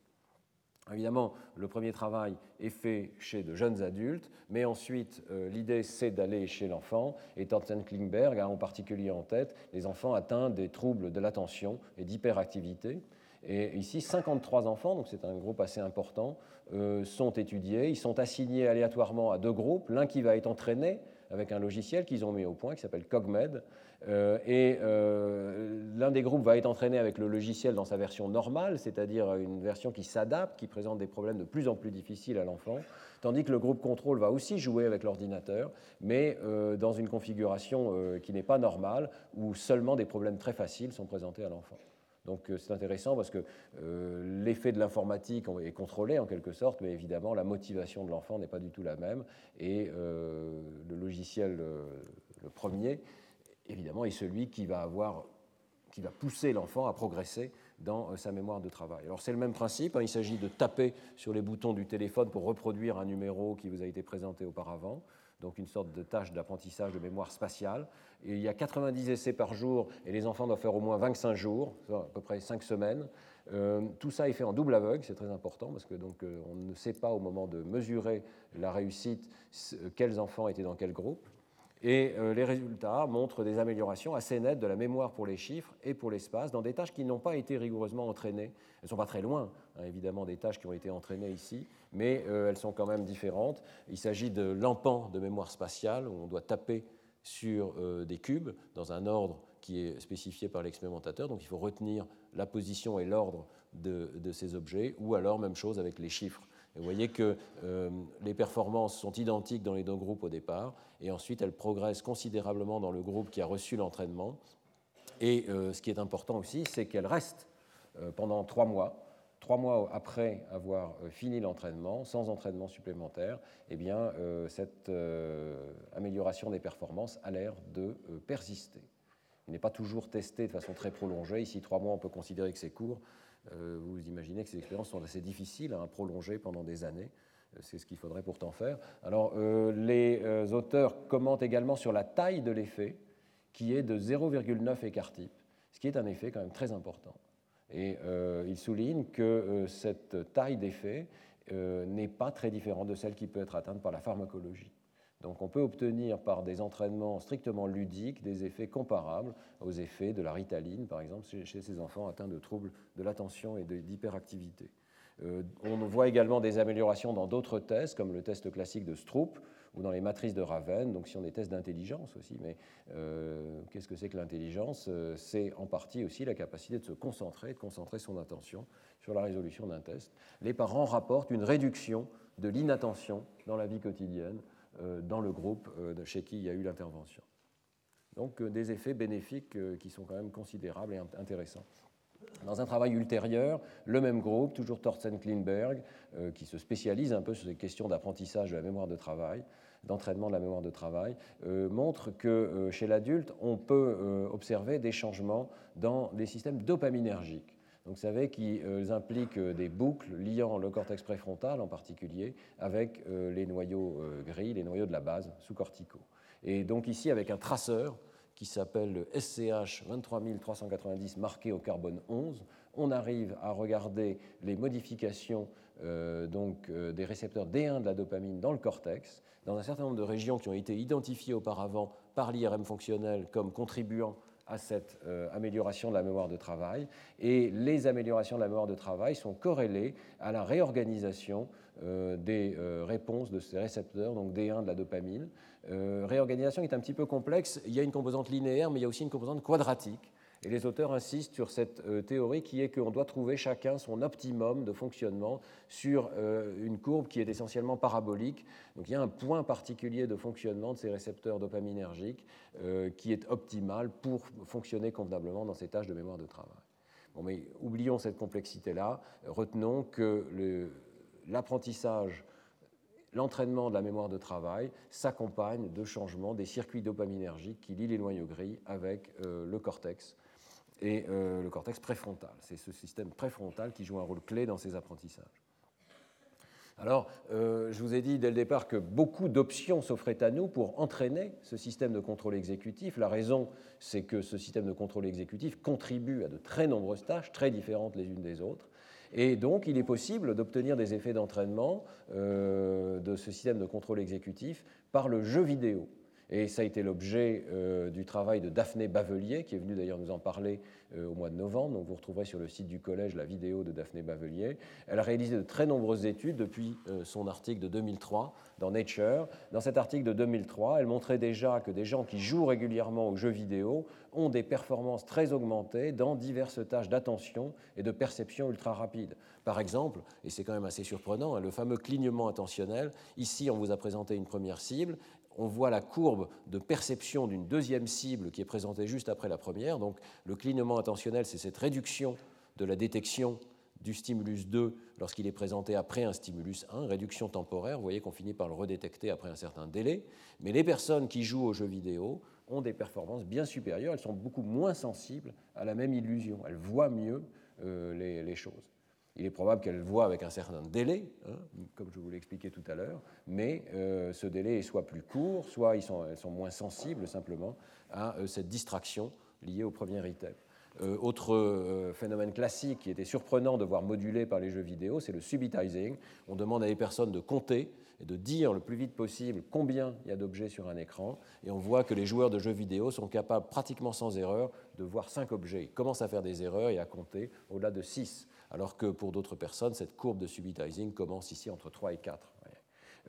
Évidemment, le premier travail est fait chez de jeunes adultes, mais ensuite, euh, l'idée, c'est d'aller chez l'enfant, et Thorsten Klingberg a en particulier en tête les enfants atteints des troubles de l'attention et d'hyperactivité. Et ici, 53 enfants, donc c'est un groupe assez important, euh, sont étudiés. Ils sont assignés aléatoirement à deux groupes. L'un qui va être entraîné avec un logiciel qu'ils ont mis au point qui s'appelle CogMed. Euh, et euh, l'un des groupes va être entraîné avec le logiciel dans sa version normale, c'est-à-dire une version qui s'adapte, qui présente des problèmes de plus en plus difficiles à l'enfant, tandis que le groupe contrôle va aussi jouer avec l'ordinateur, mais dans une configuration qui n'est pas normale, où seulement des problèmes très faciles sont présentés à l'enfant. Donc euh, c'est intéressant parce que euh, l'effet de l'informatique est contrôlé en quelque sorte, mais évidemment la motivation de l'enfant n'est pas du tout la même. Et euh, le logiciel, le premier, évidemment, est celui qui va avoir qui va pousser l'enfant à progresser dans sa mémoire de travail. Alors c'est le même principe, hein, il s'agit de taper sur les boutons du téléphone pour reproduire un numéro qui vous a été présenté auparavant donc une sorte de tâche d'apprentissage de mémoire spatiale. Il y a 90 essais par jour et les enfants doivent faire au moins 25 jours, à peu près 5 semaines. Euh, tout ça est fait en double aveugle, c'est très important parce que donc euh, on ne sait pas au moment de mesurer la réussite quels enfants étaient dans quel groupe. Et euh, les résultats montrent des améliorations assez nettes de la mémoire pour les chiffres et pour l'espace dans des tâches qui n'ont pas été rigoureusement entraînées. Elles ne sont pas très loin, hein, évidemment, des tâches qui ont été entraînées ici, mais euh, elles sont quand même différentes. Il s'agit de l'empan de mémoire spatiale, où on doit taper sur euh, des cubes dans un ordre qui est spécifié par l'expérimentateur, donc il faut retenir la position et l'ordre de, ces objets, ou alors même chose avec les chiffres vous voyez que euh, les performances sont identiques dans les deux groupes au départ, et ensuite elles progressent considérablement dans le groupe qui a reçu l'entraînement. Et ce qui est important aussi, c'est qu'elles restent pendant trois mois. Trois mois après avoir fini l'entraînement, sans entraînement supplémentaire, eh bien, cette amélioration des performances a l'air de persister. Il n'est pas toujours testé de façon très prolongée. Ici, trois mois, on peut considérer que c'est court. Euh, vous imaginez que ces expériences sont assez difficiles à prolonger pendant des années. Euh, c'est ce qu'il faudrait pourtant faire. Alors, euh, les auteurs commentent également sur la taille de l'effet, qui est de 0,9 écart type, ce qui est un effet quand même très important. Et ils soulignent que cette taille d'effet n'est pas très différente de celle qui peut être atteinte par la pharmacologie. Donc on peut obtenir par des entraînements strictement ludiques des effets comparables aux effets de la ritaline, par exemple, chez ces enfants atteints de troubles de l'attention et d'hyperactivité. Euh, on voit également des améliorations dans d'autres tests, comme le test classique de Stroop ou dans les matrices de Raven, donc si on des tests d'intelligence aussi. Mais euh, qu'est-ce que c'est que l'intelligence euh, C'est en partie aussi la capacité de se concentrer, de concentrer son attention sur la résolution d'un test. Les parents rapportent une réduction de l'inattention dans la vie quotidienne euh, dans le groupe chez qui il y a eu l'intervention. Donc des effets bénéfiques qui sont quand même considérables et intéressants. Dans un travail ultérieur, le même groupe, toujours Thorsten Klinberg, qui se spécialise un peu sur ces questions d'apprentissage de la mémoire de travail, d'entraînement de la mémoire de travail, montre que chez l'adulte, on peut observer des changements dans les systèmes dopaminergiques. Donc, vous savez qu'ils impliquent des boucles liant le cortex préfrontal en particulier avec euh, les noyaux euh, gris, les noyaux de la base sous-corticaux. Et donc ici, avec un traceur qui s'appelle le SCH 23390 marqué au carbone 11, on arrive à regarder les modifications euh, donc, des récepteurs D1 de la dopamine dans le cortex, dans un certain nombre de régions qui ont été identifiées auparavant par l'IRM fonctionnel comme contribuant à cette euh, amélioration de la mémoire de travail. Et les améliorations de la mémoire de travail sont corrélées à la réorganisation euh, des euh, réponses de ces récepteurs, donc D1 de la dopamine. réorganisation est un petit peu complexe. Il y a une composante linéaire, mais il y a aussi une composante quadratique. Et les auteurs insistent sur cette euh, théorie qui est qu'on doit trouver chacun son optimum de fonctionnement sur euh, une courbe qui est essentiellement parabolique. Donc il y a un point particulier de fonctionnement de ces récepteurs dopaminergiques euh, qui est optimal pour fonctionner convenablement dans ces tâches de mémoire de travail. Bon, mais oublions cette complexité-là. Retenons que l'apprentissage l'entraînement de la mémoire de travail s'accompagne de changements des circuits dopaminergiques qui lient les noyaux gris avec le cortex et euh, le cortex préfrontal. C'est ce système préfrontal qui joue un rôle clé dans ces apprentissages. Alors, euh, je vous ai dit dès le départ que beaucoup d'options s'offraient à nous pour entraîner ce système de contrôle exécutif. La raison, c'est que ce système de contrôle exécutif contribue à de très nombreuses tâches, très différentes les unes des autres. Et donc, il est possible d'obtenir des effets d'entraînement euh, de ce système de contrôle exécutif par le jeu vidéo. Et ça a été l'objet euh, du travail de Daphné Bavelier, qui est venue d'ailleurs nous en parler euh, au mois de novembre. Donc vous retrouverez sur le site du collège la vidéo de Daphné Bavelier. Elle a réalisé de très nombreuses études depuis euh, son article de 2003 dans Nature. Dans cet article de 2003, elle montrait déjà que des gens qui jouent régulièrement aux jeux vidéo ont des performances très augmentées dans diverses tâches d'attention et de perception ultra rapide. Par exemple, et c'est quand même assez surprenant, hein, le fameux clignement intentionnel. Ici, on vous a présenté une première cible on voit la courbe de perception d'une deuxième cible qui est présentée juste après la première. Donc le clignement intentionnel, c'est cette réduction de la détection du stimulus 2 lorsqu'il est présenté après un stimulus 1, réduction temporaire. Vous voyez qu'on finit par le redétecter après un certain délai. Mais les personnes qui jouent aux jeux vidéo ont des performances bien supérieures. Elles sont beaucoup moins sensibles à la même illusion. Elles voient mieux euh, les choses. Il est probable qu'elle voit avec un certain délai, hein, comme je vous l'ai expliqué tout à l'heure, mais euh, ce délai est soit plus court, soit ils sont, elles sont moins sensibles simplement à euh, cette distraction liée au premier item. Euh, autre phénomène classique qui était surprenant de voir modulé par les jeux vidéo, c'est le subitizing. On demande à des personnes de compter et de dire le plus vite possible combien il y a d'objets sur un écran, et on voit que les joueurs de jeux vidéo sont capables pratiquement sans erreur de voir 5 objets. Ils commencent à faire des erreurs et à compter au-delà de 6 alors que pour d'autres personnes, cette courbe de subitizing commence ici entre 3 et 4.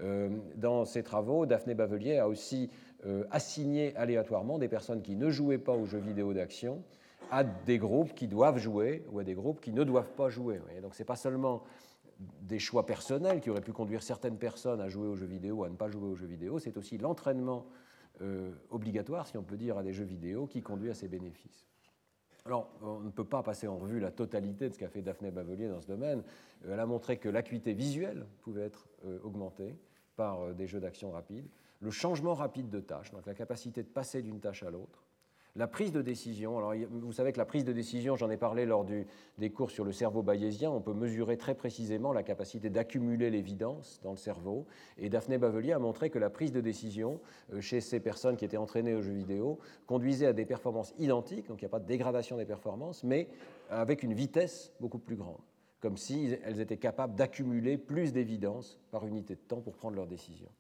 Euh, dans ses travaux, Daphné Bavelier a aussi euh, assigné aléatoirement des personnes qui ne jouaient pas aux jeux vidéo d'action à des groupes qui doivent jouer ou à des groupes qui ne doivent pas jouer. Donc ce n'est pas seulement des choix personnels qui auraient pu conduire certaines personnes à jouer aux jeux vidéo ou à ne pas jouer aux jeux vidéo, c'est aussi l'entraînement euh, obligatoire, si on peut dire, à des jeux vidéo qui conduit à ces bénéfices. Alors, on ne peut pas passer en revue la totalité de ce qu'a fait Daphné Bavelier dans ce domaine. Euh, elle a montré que l'acuité visuelle pouvait être euh, augmentée par euh, des jeux d'action rapides, le changement rapide de tâche, donc la capacité de passer d'une tâche à l'autre, la prise de décision, alors vous savez que la prise de décision, j'en ai parlé lors des cours sur le cerveau bayésien, on peut mesurer très précisément la capacité d'accumuler l'évidence dans le cerveau. Et Daphné Bavelier a montré que la prise de décision euh, chez ces personnes qui étaient entraînées aux jeux vidéo conduisait à des performances identiques, donc il n'y a pas de dégradation des performances, mais avec une vitesse beaucoup plus grande, comme si elles étaient capables d'accumuler plus d'évidence par unité de temps pour prendre leurs décisions.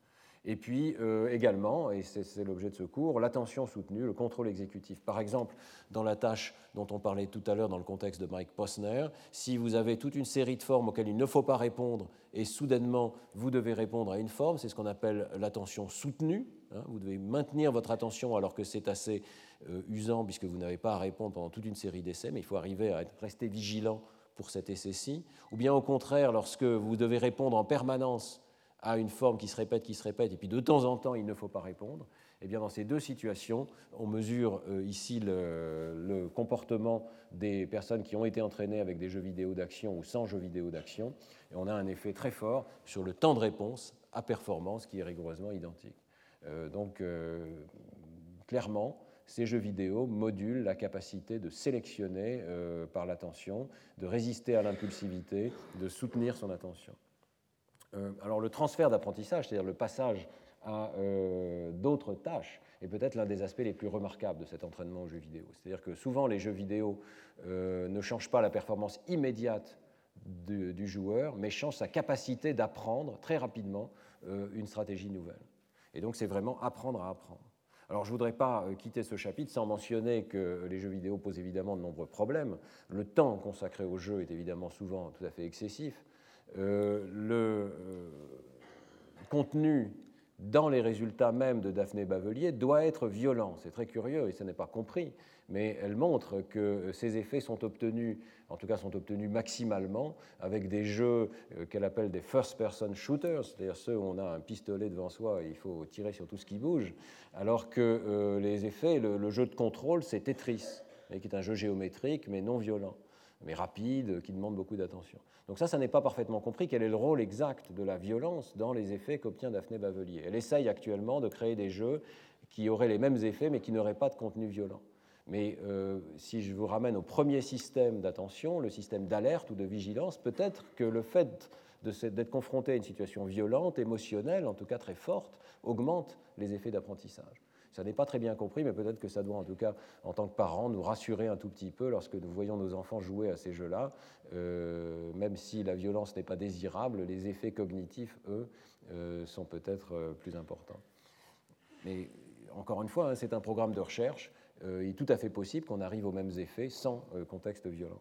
Et puis euh, également, et c'est l'objet de ce cours, l'attention soutenue, le contrôle exécutif. Par exemple, dans la tâche dont on parlait tout à l'heure dans le contexte de Mike Posner, si vous avez toute une série de formes auxquelles il ne faut pas répondre et soudainement vous devez répondre à une forme, c'est ce qu'on appelle l'attention soutenue. Hein. vous devez maintenir votre attention alors que c'est assez euh, usant puisque vous n'avez pas à répondre pendant toute une série d'essais, mais il faut arriver à rester vigilant pour cet essai-ci. Ou bien au contraire, lorsque vous devez répondre en permanence à une forme qui se répète, qui se répète, et puis de temps en temps, il ne faut pas répondre, eh bien dans ces deux situations, on mesure euh, ici le, comportement des personnes qui ont été entraînées avec des jeux vidéo d'action ou sans jeux vidéo d'action, et on a un effet très fort sur le temps de réponse à performance qui est rigoureusement identique. Euh, donc, euh, clairement, ces jeux vidéo modulent la capacité de sélectionner par l'attention, de résister à l'impulsivité, de soutenir son attention. Euh, alors le transfert d'apprentissage, c'est-à-dire le passage à euh, d'autres tâches, est peut-être l'un des aspects les plus remarquables de cet entraînement aux jeux vidéo. C'est-à-dire que souvent les jeux vidéo euh, ne changent pas la performance immédiate du, joueur, mais changent sa capacité d'apprendre très rapidement une stratégie nouvelle. Et donc c'est vraiment apprendre à apprendre. Alors je ne voudrais pas quitter ce chapitre sans mentionner que les jeux vidéo posent évidemment de nombreux problèmes. Le temps consacré au jeu est évidemment souvent tout à fait excessif. Euh, le euh, contenu dans les résultats même de Daphné Bavelier doit être violent. C'est très curieux et ce n'est pas compris, mais elle montre que ces effets sont obtenus, en tout cas sont obtenus maximalement, avec des jeux euh, qu'elle appelle des first-person shooters, c'est-à-dire ceux où on a un pistolet devant soi et il faut tirer sur tout ce qui bouge, alors que les effets, le, jeu de contrôle, c'est Tetris, qui est un jeu géométrique mais non violent mais rapide, qui demande beaucoup d'attention. Donc ça, ça n'est pas parfaitement compris. Quel est le rôle exact de la violence dans les effets qu'obtient Daphné Bavelier Elle essaye actuellement de créer des jeux qui auraient les mêmes effets, mais qui n'auraient pas de contenu violent. Mais euh, si je vous ramène au premier système d'attention, le système d'alerte ou de vigilance, peut-être que le fait d'être confronté à une situation violente, émotionnelle, en tout cas très forte, augmente les effets d'apprentissage. Ça n'est pas très bien compris, mais peut-être que ça doit, en tout cas, en tant que parents, nous rassurer un tout petit peu lorsque nous voyons nos enfants jouer à ces jeux-là. Euh, même si la violence n'est pas désirable, les effets cognitifs, eux, euh, sont peut-être euh, plus importants. Mais encore une fois, hein, c'est un programme de recherche. il est tout à fait possible qu'on arrive aux mêmes effets sans contexte violent.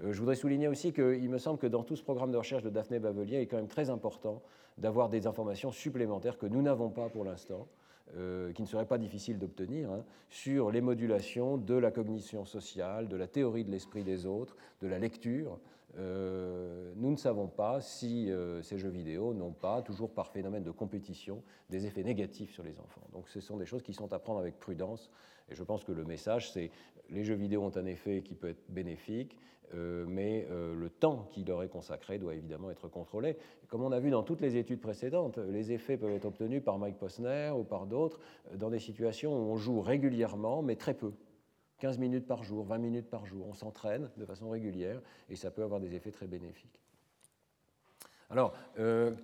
je voudrais souligner aussi qu'il me semble que dans tout ce programme de recherche de Daphné Bavelier, il est quand même très important d'avoir des informations supplémentaires que nous n'avons pas pour l'instant euh, qui ne serait pas difficile d'obtenir, hein, sur les modulations de la cognition sociale, de la théorie de l'esprit des autres, de la lecture. Euh, nous ne savons pas si euh, ces jeux vidéo n'ont pas, toujours par phénomène de compétition, des effets négatifs sur les enfants. Donc ce sont des choses qui sont à prendre avec prudence. Et je pense que le message, c'est les jeux vidéo ont un effet qui peut être bénéfique, euh, mais le temps qui leur est consacré doit évidemment être contrôlé. Comme on a vu dans toutes les études précédentes, les effets peuvent être obtenus par Mike Posner ou par d'autres dans des situations où on joue régulièrement, mais très peu. 15 minutes par jour, 20 minutes par jour. On s'entraîne de façon régulière et ça peut avoir des effets très bénéfiques. Alors,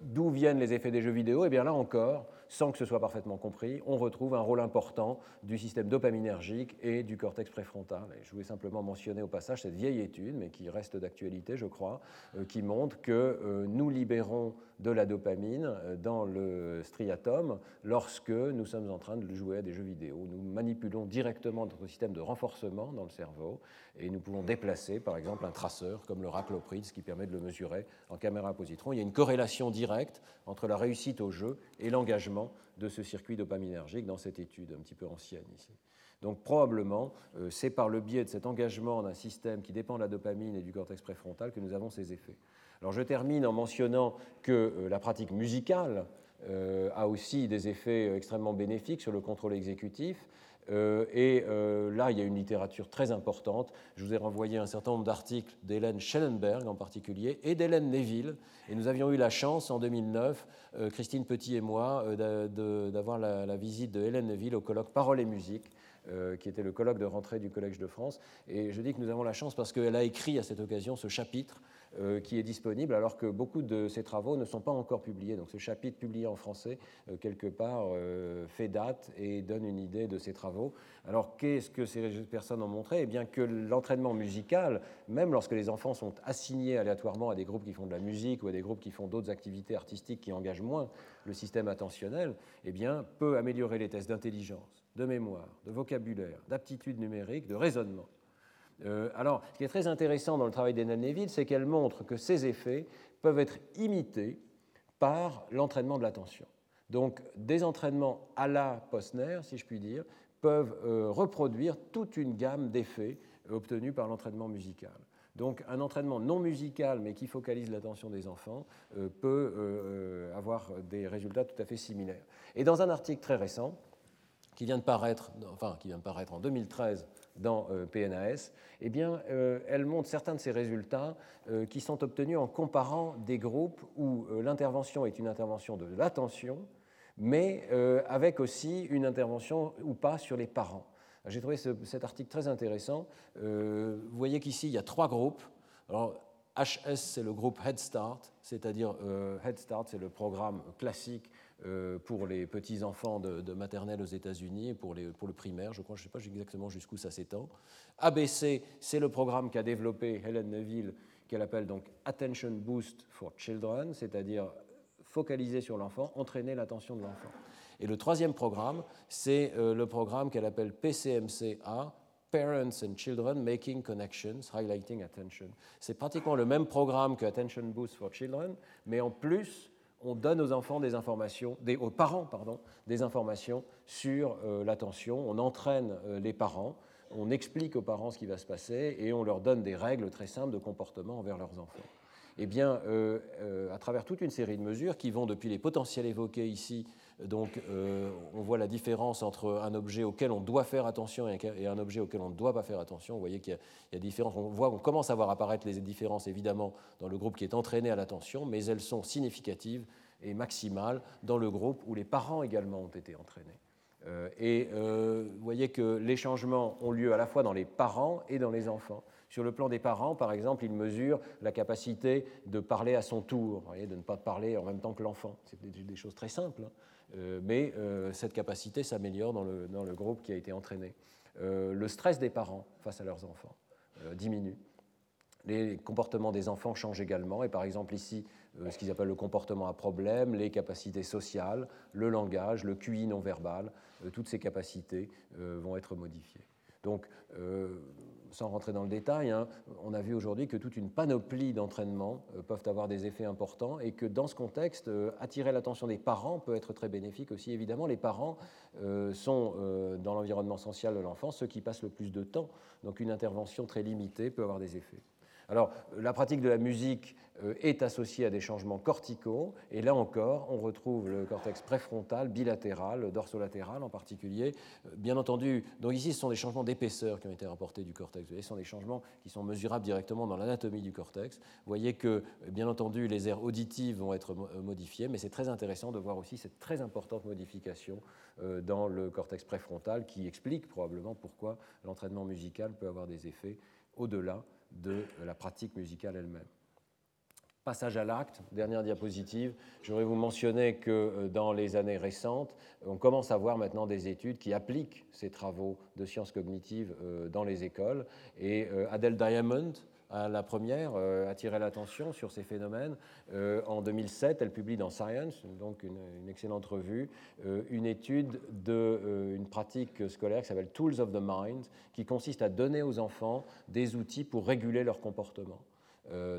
d'où viennent les effets des jeux vidéo? Eh bien là encore, sans que ce soit parfaitement compris, on retrouve un rôle important du système dopaminergique et du cortex préfrontal. Je voulais simplement mentionner au passage cette vieille étude, mais qui reste d'actualité, je crois, euh, qui montre que euh, nous libérons de la dopamine euh, dans le striatum lorsque nous sommes en train de jouer à des jeux vidéo. Nous manipulons directement notre système de renforcement dans le cerveau et nous pouvons déplacer, par exemple, un traceur comme le raclopride, ce qui permet de le mesurer en caméra positron. Il y a une corrélation directe entre la réussite au jeu et l'engagement de ce circuit dopaminergique dans cette étude un petit peu ancienne ici. Donc probablement, euh, c'est par le biais de cet engagement d'un système qui dépend de la dopamine et du cortex préfrontal que nous avons ces effets. Alors je termine en mentionnant que euh, la pratique musicale euh, a aussi des effets extrêmement bénéfiques sur le contrôle exécutif. Euh, et euh, là, il y a une littérature très importante. Je vous ai renvoyé un certain nombre d'articles d'Hélène Schellenberg en particulier et d'Hélène Neville. Et nous avions eu la chance en 2009, euh, Christine Petit et moi, d'avoir la, visite de Hélène Neville au colloque Parole et musique qui était le colloque de rentrée du Collège de France. Et je dis que nous avons la chance parce qu'elle a écrit à cette occasion ce chapitre qui est disponible alors que beaucoup de ses travaux ne sont pas encore publiés. Donc ce chapitre publié en français, euh, quelque part, fait date et donne une idée de ses travaux. Alors qu'est-ce que ces personnes ont montré? Eh bien que l'entraînement musical, même lorsque les enfants sont assignés aléatoirement à des groupes qui font de la musique ou à des groupes qui font d'autres activités artistiques qui engagent moins le système attentionnel, eh bien, peut améliorer les tests d'intelligence, de mémoire, de vocabulaire, d'aptitude numérique, de raisonnement. Euh, alors, ce qui est très intéressant dans le travail d'Enna Neville, c'est qu'elle montre que ces effets peuvent être imités par l'entraînement de l'attention. Donc, des entraînements à la Posner, si je puis dire, peuvent euh, reproduire toute une gamme d'effets obtenus par l'entraînement musical. Donc un entraînement non musical mais qui focalise l'attention des enfants euh, peut avoir des résultats tout à fait similaires. Et dans un article très récent, qui vient de paraître, enfin, qui vient de paraître en 2013 dans euh, PNAS, eh bien, euh, elle montre certains de ces résultats euh, qui sont obtenus en comparant des groupes où l'intervention est une intervention de l'attention, mais avec aussi une intervention ou pas sur les parents. J'ai trouvé cet article très intéressant. vous voyez qu'ici, il y a trois groupes. Alors, HS, c'est le groupe Head Start, c'est-à-dire Head Start, c'est le programme classique pour les petits-enfants de, maternelle aux États-Unis, pour, pour le primaire, je crois, je ne sais pas exactement jusqu'où ça s'étend. ABC, c'est le programme qu'a développé Helen Neville, qu'elle appelle donc Attention Boost for Children, c'est-à-dire focaliser sur l'enfant, entraîner l'attention de l'enfant. Et le troisième programme, c'est euh, le programme qu'elle appelle PCMCA, Parents and Children Making Connections, Highlighting Attention. C'est pratiquement le même programme que Attention Boost for Children, mais en plus, on donne aux enfants des informations, aux parents pardon, des informations sur euh, l'attention, on entraîne euh, les parents, on explique aux parents ce qui va se passer et on leur donne des règles très simples de comportement envers leurs enfants. Eh bien, euh, à travers toute une série de mesures qui vont depuis les potentiels évoqués ici, donc euh, on voit la différence entre un objet auquel on doit faire attention et un objet auquel on ne doit pas faire attention. Vous voyez qu'il y, a différence. On voit, on commence à voir apparaître les différences évidemment dans le groupe qui est entraîné à l'attention, mais elles sont significatives et maximales dans le groupe où les parents également ont été entraînés. et vous voyez que les changements ont lieu à la fois dans les parents et dans les enfants Sur le plan des parents, par exemple, ils mesurent la capacité de parler à son tour, de ne pas parler en même temps que l'enfant. C'est des, choses très simples, hein. Euh, mais euh, cette capacité s'améliore dans le, dans le, groupe qui a été entraîné. Euh, le stress des parents face à leurs enfants diminue. Les comportements des enfants changent également, et par exemple ici, ce qu'ils appellent le comportement à problème, les capacités sociales, le langage, le QI non verbal, toutes ces capacités vont être modifiées. Donc, sans rentrer dans le détail, hein, on a vu aujourd'hui que toute une panoplie d'entraînements euh, peuvent avoir des effets importants et que dans ce contexte, euh, attirer l'attention des parents peut être très bénéfique aussi. Évidemment, les parents euh, sont dans l'environnement social de l'enfant ceux qui passent le plus de temps, donc une intervention très limitée peut avoir des effets. Alors, la pratique de la musique euh, est associée à des changements corticaux, et là encore, on retrouve le cortex préfrontal, bilatéral, dorsolatéral en particulier. Euh, bien entendu, donc ici, ce sont des changements d'épaisseur qui ont été rapportés du cortex. ce sont des changements qui sont mesurables directement dans l'anatomie du cortex. Vous voyez que, euh, bien entendu, les aires auditives vont être modifiées, mais c'est très intéressant de voir aussi cette très importante modification dans le cortex préfrontal qui explique probablement pourquoi l'entraînement musical peut avoir des effets au-delà de la pratique musicale elle-même. Passage à l'acte, dernière diapositive. Je voudrais vous mentionner que euh, dans les années récentes, on commence à voir maintenant des études qui appliquent ces travaux de sciences cognitives euh, dans les écoles. Et euh, Adele Diamond, la première, a attiré l'attention sur ces phénomènes. en 2007, elle publie dans Science, donc une, excellente revue, une étude d'une pratique scolaire qui s'appelle Tools of the Mind, qui consiste à donner aux enfants des outils pour réguler leur comportement.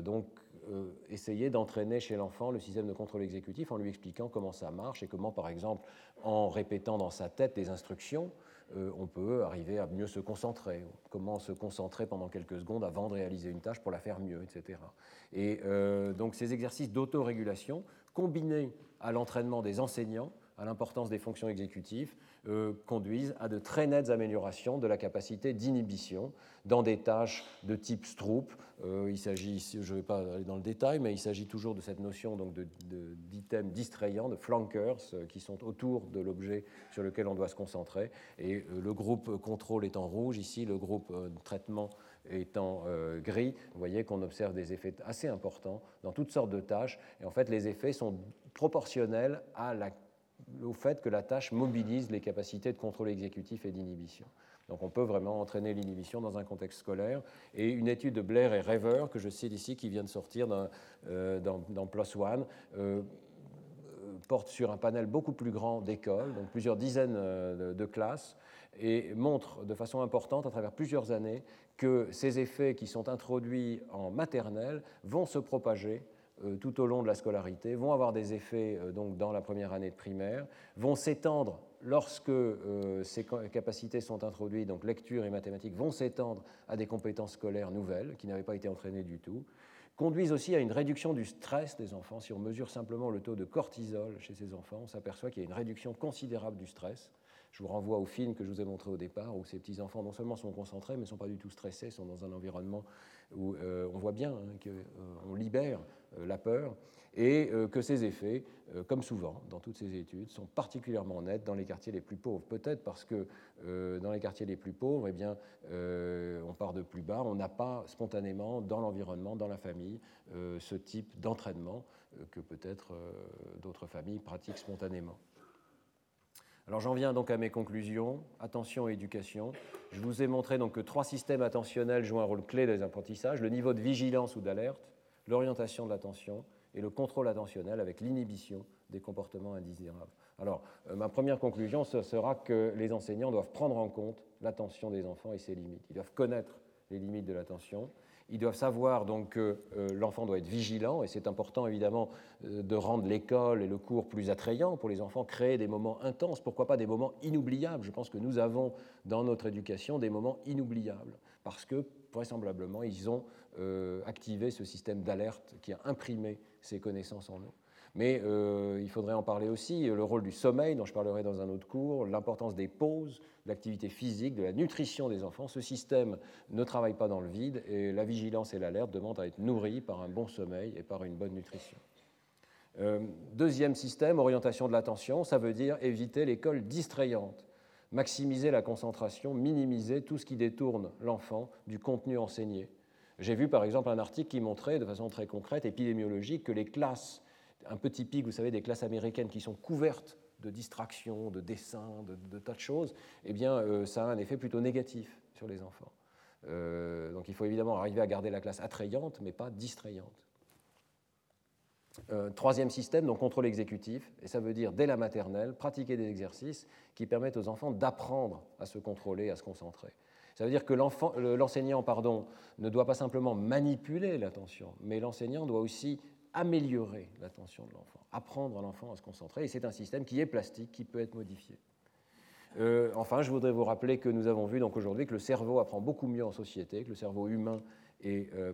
donc, euh, essayer d'entraîner chez l'enfant le système de contrôle exécutif en lui expliquant comment ça marche et comment, par exemple, en répétant dans sa tête des instructions, euh, on peut arriver à mieux se concentrer, comment se concentrer pendant quelques secondes avant de réaliser une tâche pour la faire mieux, etc. Et euh, donc ces exercices d'autorégulation, combinés à l'entraînement des enseignants, à l'importance des fonctions exécutives, euh, conduisent à de très nettes améliorations de la capacité d'inhibition dans des tâches de type Stroop. Euh, il s'agit, je ne vais pas aller dans le détail, mais il s'agit toujours de cette notion donc, d'items distrayants, de flankers, euh, qui sont autour de l'objet sur lequel on doit se concentrer. Et le groupe contrôle est en rouge, ici le groupe traitement est en gris. Vous voyez qu'on observe des effets assez importants dans toutes sortes de tâches. Et en fait, les effets sont proportionnels à la au fait que la tâche mobilise les capacités de contrôle exécutif et d'inhibition. Donc on peut vraiment entraîner l'inhibition dans un contexte scolaire. Et une étude de Blair et Rever, que je cite ici, qui vient de sortir dans, euh, dans, PLOS ONE, euh, porte sur un panel beaucoup plus grand d'écoles, donc plusieurs dizaines euh, de, classes, et montre de façon importante, à travers plusieurs années, que ces effets qui sont introduits en maternelle vont se propager tout au long de la scolarité, vont avoir des effets euh, donc, dans la première année de primaire, vont s'étendre lorsque euh, ces capacités sont introduites, donc lecture et mathématiques, vont s'étendre à des compétences scolaires nouvelles qui n'avaient pas été entraînées du tout, conduisent aussi à une réduction du stress des enfants. Si on mesure simplement le taux de cortisol chez ces enfants, on s'aperçoit qu'il y a une réduction considérable du stress. Je vous renvoie au film que je vous ai montré au départ, où ces petits-enfants non seulement sont concentrés, mais ne sont pas du tout stressés, sont dans un environnement où on voit bien hein, qu'on libère euh, la peur, et euh, que ces effets, euh, comme souvent dans toutes ces études, sont particulièrement nets dans les quartiers les plus pauvres. Peut-être parce que dans les quartiers les plus pauvres, eh bien, on part de plus bas, on n'a pas spontanément dans l'environnement, dans la famille, ce type d'entraînement que peut-être d'autres familles pratiquent spontanément. Alors j'en viens donc à mes conclusions. Attention et éducation. Je vous ai montré donc que trois systèmes attentionnels jouent un rôle clé dans les apprentissages le niveau de vigilance ou d'alerte, l'orientation de l'attention et le contrôle attentionnel avec l'inhibition des comportements indésirables. Alors, euh, ma première conclusion sera que les enseignants doivent prendre en compte l'attention des enfants et ses limites. Ils doivent connaître les limites de l'attention. Ils doivent savoir donc que euh, l'enfant doit être vigilant, et c'est important évidemment euh, de rendre l'école et le cours plus attrayants pour les enfants, créer des moments intenses, pourquoi pas des moments inoubliables. Je pense que nous avons dans notre éducation des moments inoubliables, parce que vraisemblablement, ils ont euh, activé ce système d'alerte qui a imprimé ces connaissances en nous. Mais euh, il faudrait en parler aussi, le rôle du sommeil, dont je parlerai dans un autre cours, l'importance des pauses, de l'activité physique, de la nutrition des enfants. Ce système ne travaille pas dans le vide et la vigilance et l'alerte demandent à être nourris par un bon sommeil et par une bonne nutrition. Euh, deuxième système, orientation de l'attention, ça veut dire éviter l'école distrayante maximiser la concentration, minimiser tout ce qui détourne l'enfant du contenu enseigné. J'ai vu par exemple un article qui montrait de façon très concrète, épidémiologique, que les classes, un peu typiques, vous savez, des classes américaines qui sont couvertes de distractions, de dessins, de, tas de choses, eh bien, euh, ça a un effet plutôt négatif sur les enfants. Euh, donc il faut évidemment arriver à garder la classe attrayante, mais pas distrayante. Euh, troisième système, donc contrôle exécutif, et ça veut dire dès la maternelle, pratiquer des exercices qui permettent aux enfants d'apprendre à se contrôler, à se concentrer. Ça veut dire que l'enseignant pardon, ne doit pas simplement manipuler l'attention, mais l'enseignant doit aussi améliorer l'attention de l'enfant, apprendre à l'enfant à se concentrer, et c'est un système qui est plastique, qui peut être modifié. Euh, enfin, je voudrais vous rappeler que nous avons vu aujourd'hui que le cerveau apprend beaucoup mieux en société, que le cerveau humain et euh,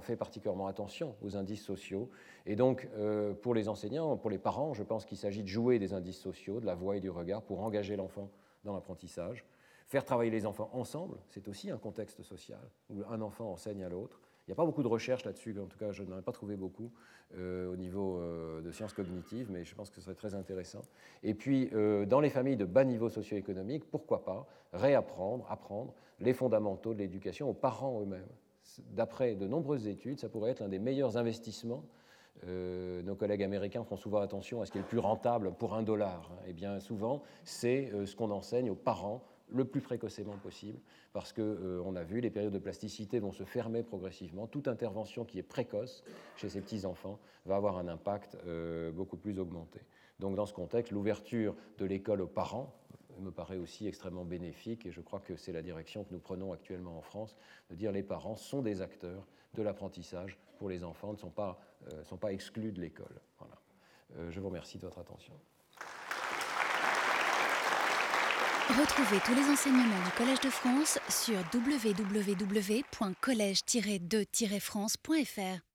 fait particulièrement attention aux indices sociaux. Et donc, euh, pour les enseignants, pour les parents, je pense qu'il s'agit de jouer des indices sociaux, de la voix et du regard pour engager l'enfant dans l'apprentissage. Faire travailler les enfants ensemble, c'est aussi un contexte social où un enfant enseigne à l'autre. Il n'y a pas beaucoup de recherches là-dessus, en tout cas je n'en ai pas trouvé beaucoup euh, au niveau de sciences cognitives, mais je pense que ce serait très intéressant. Et puis, dans les familles de bas niveau socio-économique, pourquoi pas réapprendre, apprendre les fondamentaux de l'éducation aux parents eux-mêmes d'après de nombreuses études, ça pourrait être l'un des meilleurs investissements. Euh, nos collègues américains font souvent attention à ce qui est le plus rentable pour un dollar. Et eh bien souvent, c'est euh, ce qu'on enseigne aux parents le plus précocement possible, parce qu'on euh, a vu les périodes de plasticité vont se fermer progressivement. Toute intervention qui est précoce chez ces petits-enfants va avoir un impact beaucoup plus augmenté. Donc dans ce contexte, l'ouverture de l'école aux parents, me paraît aussi extrêmement bénéfique et je crois que c'est la direction que nous prenons actuellement en France, de dire les parents sont des acteurs de l'apprentissage pour les enfants, ne sont pas, euh, sont pas exclus de l'école. Voilà. Euh, je vous remercie de votre attention. Retrouvez tous les enseignements du Collège de France sur www.collège-2-france.fr.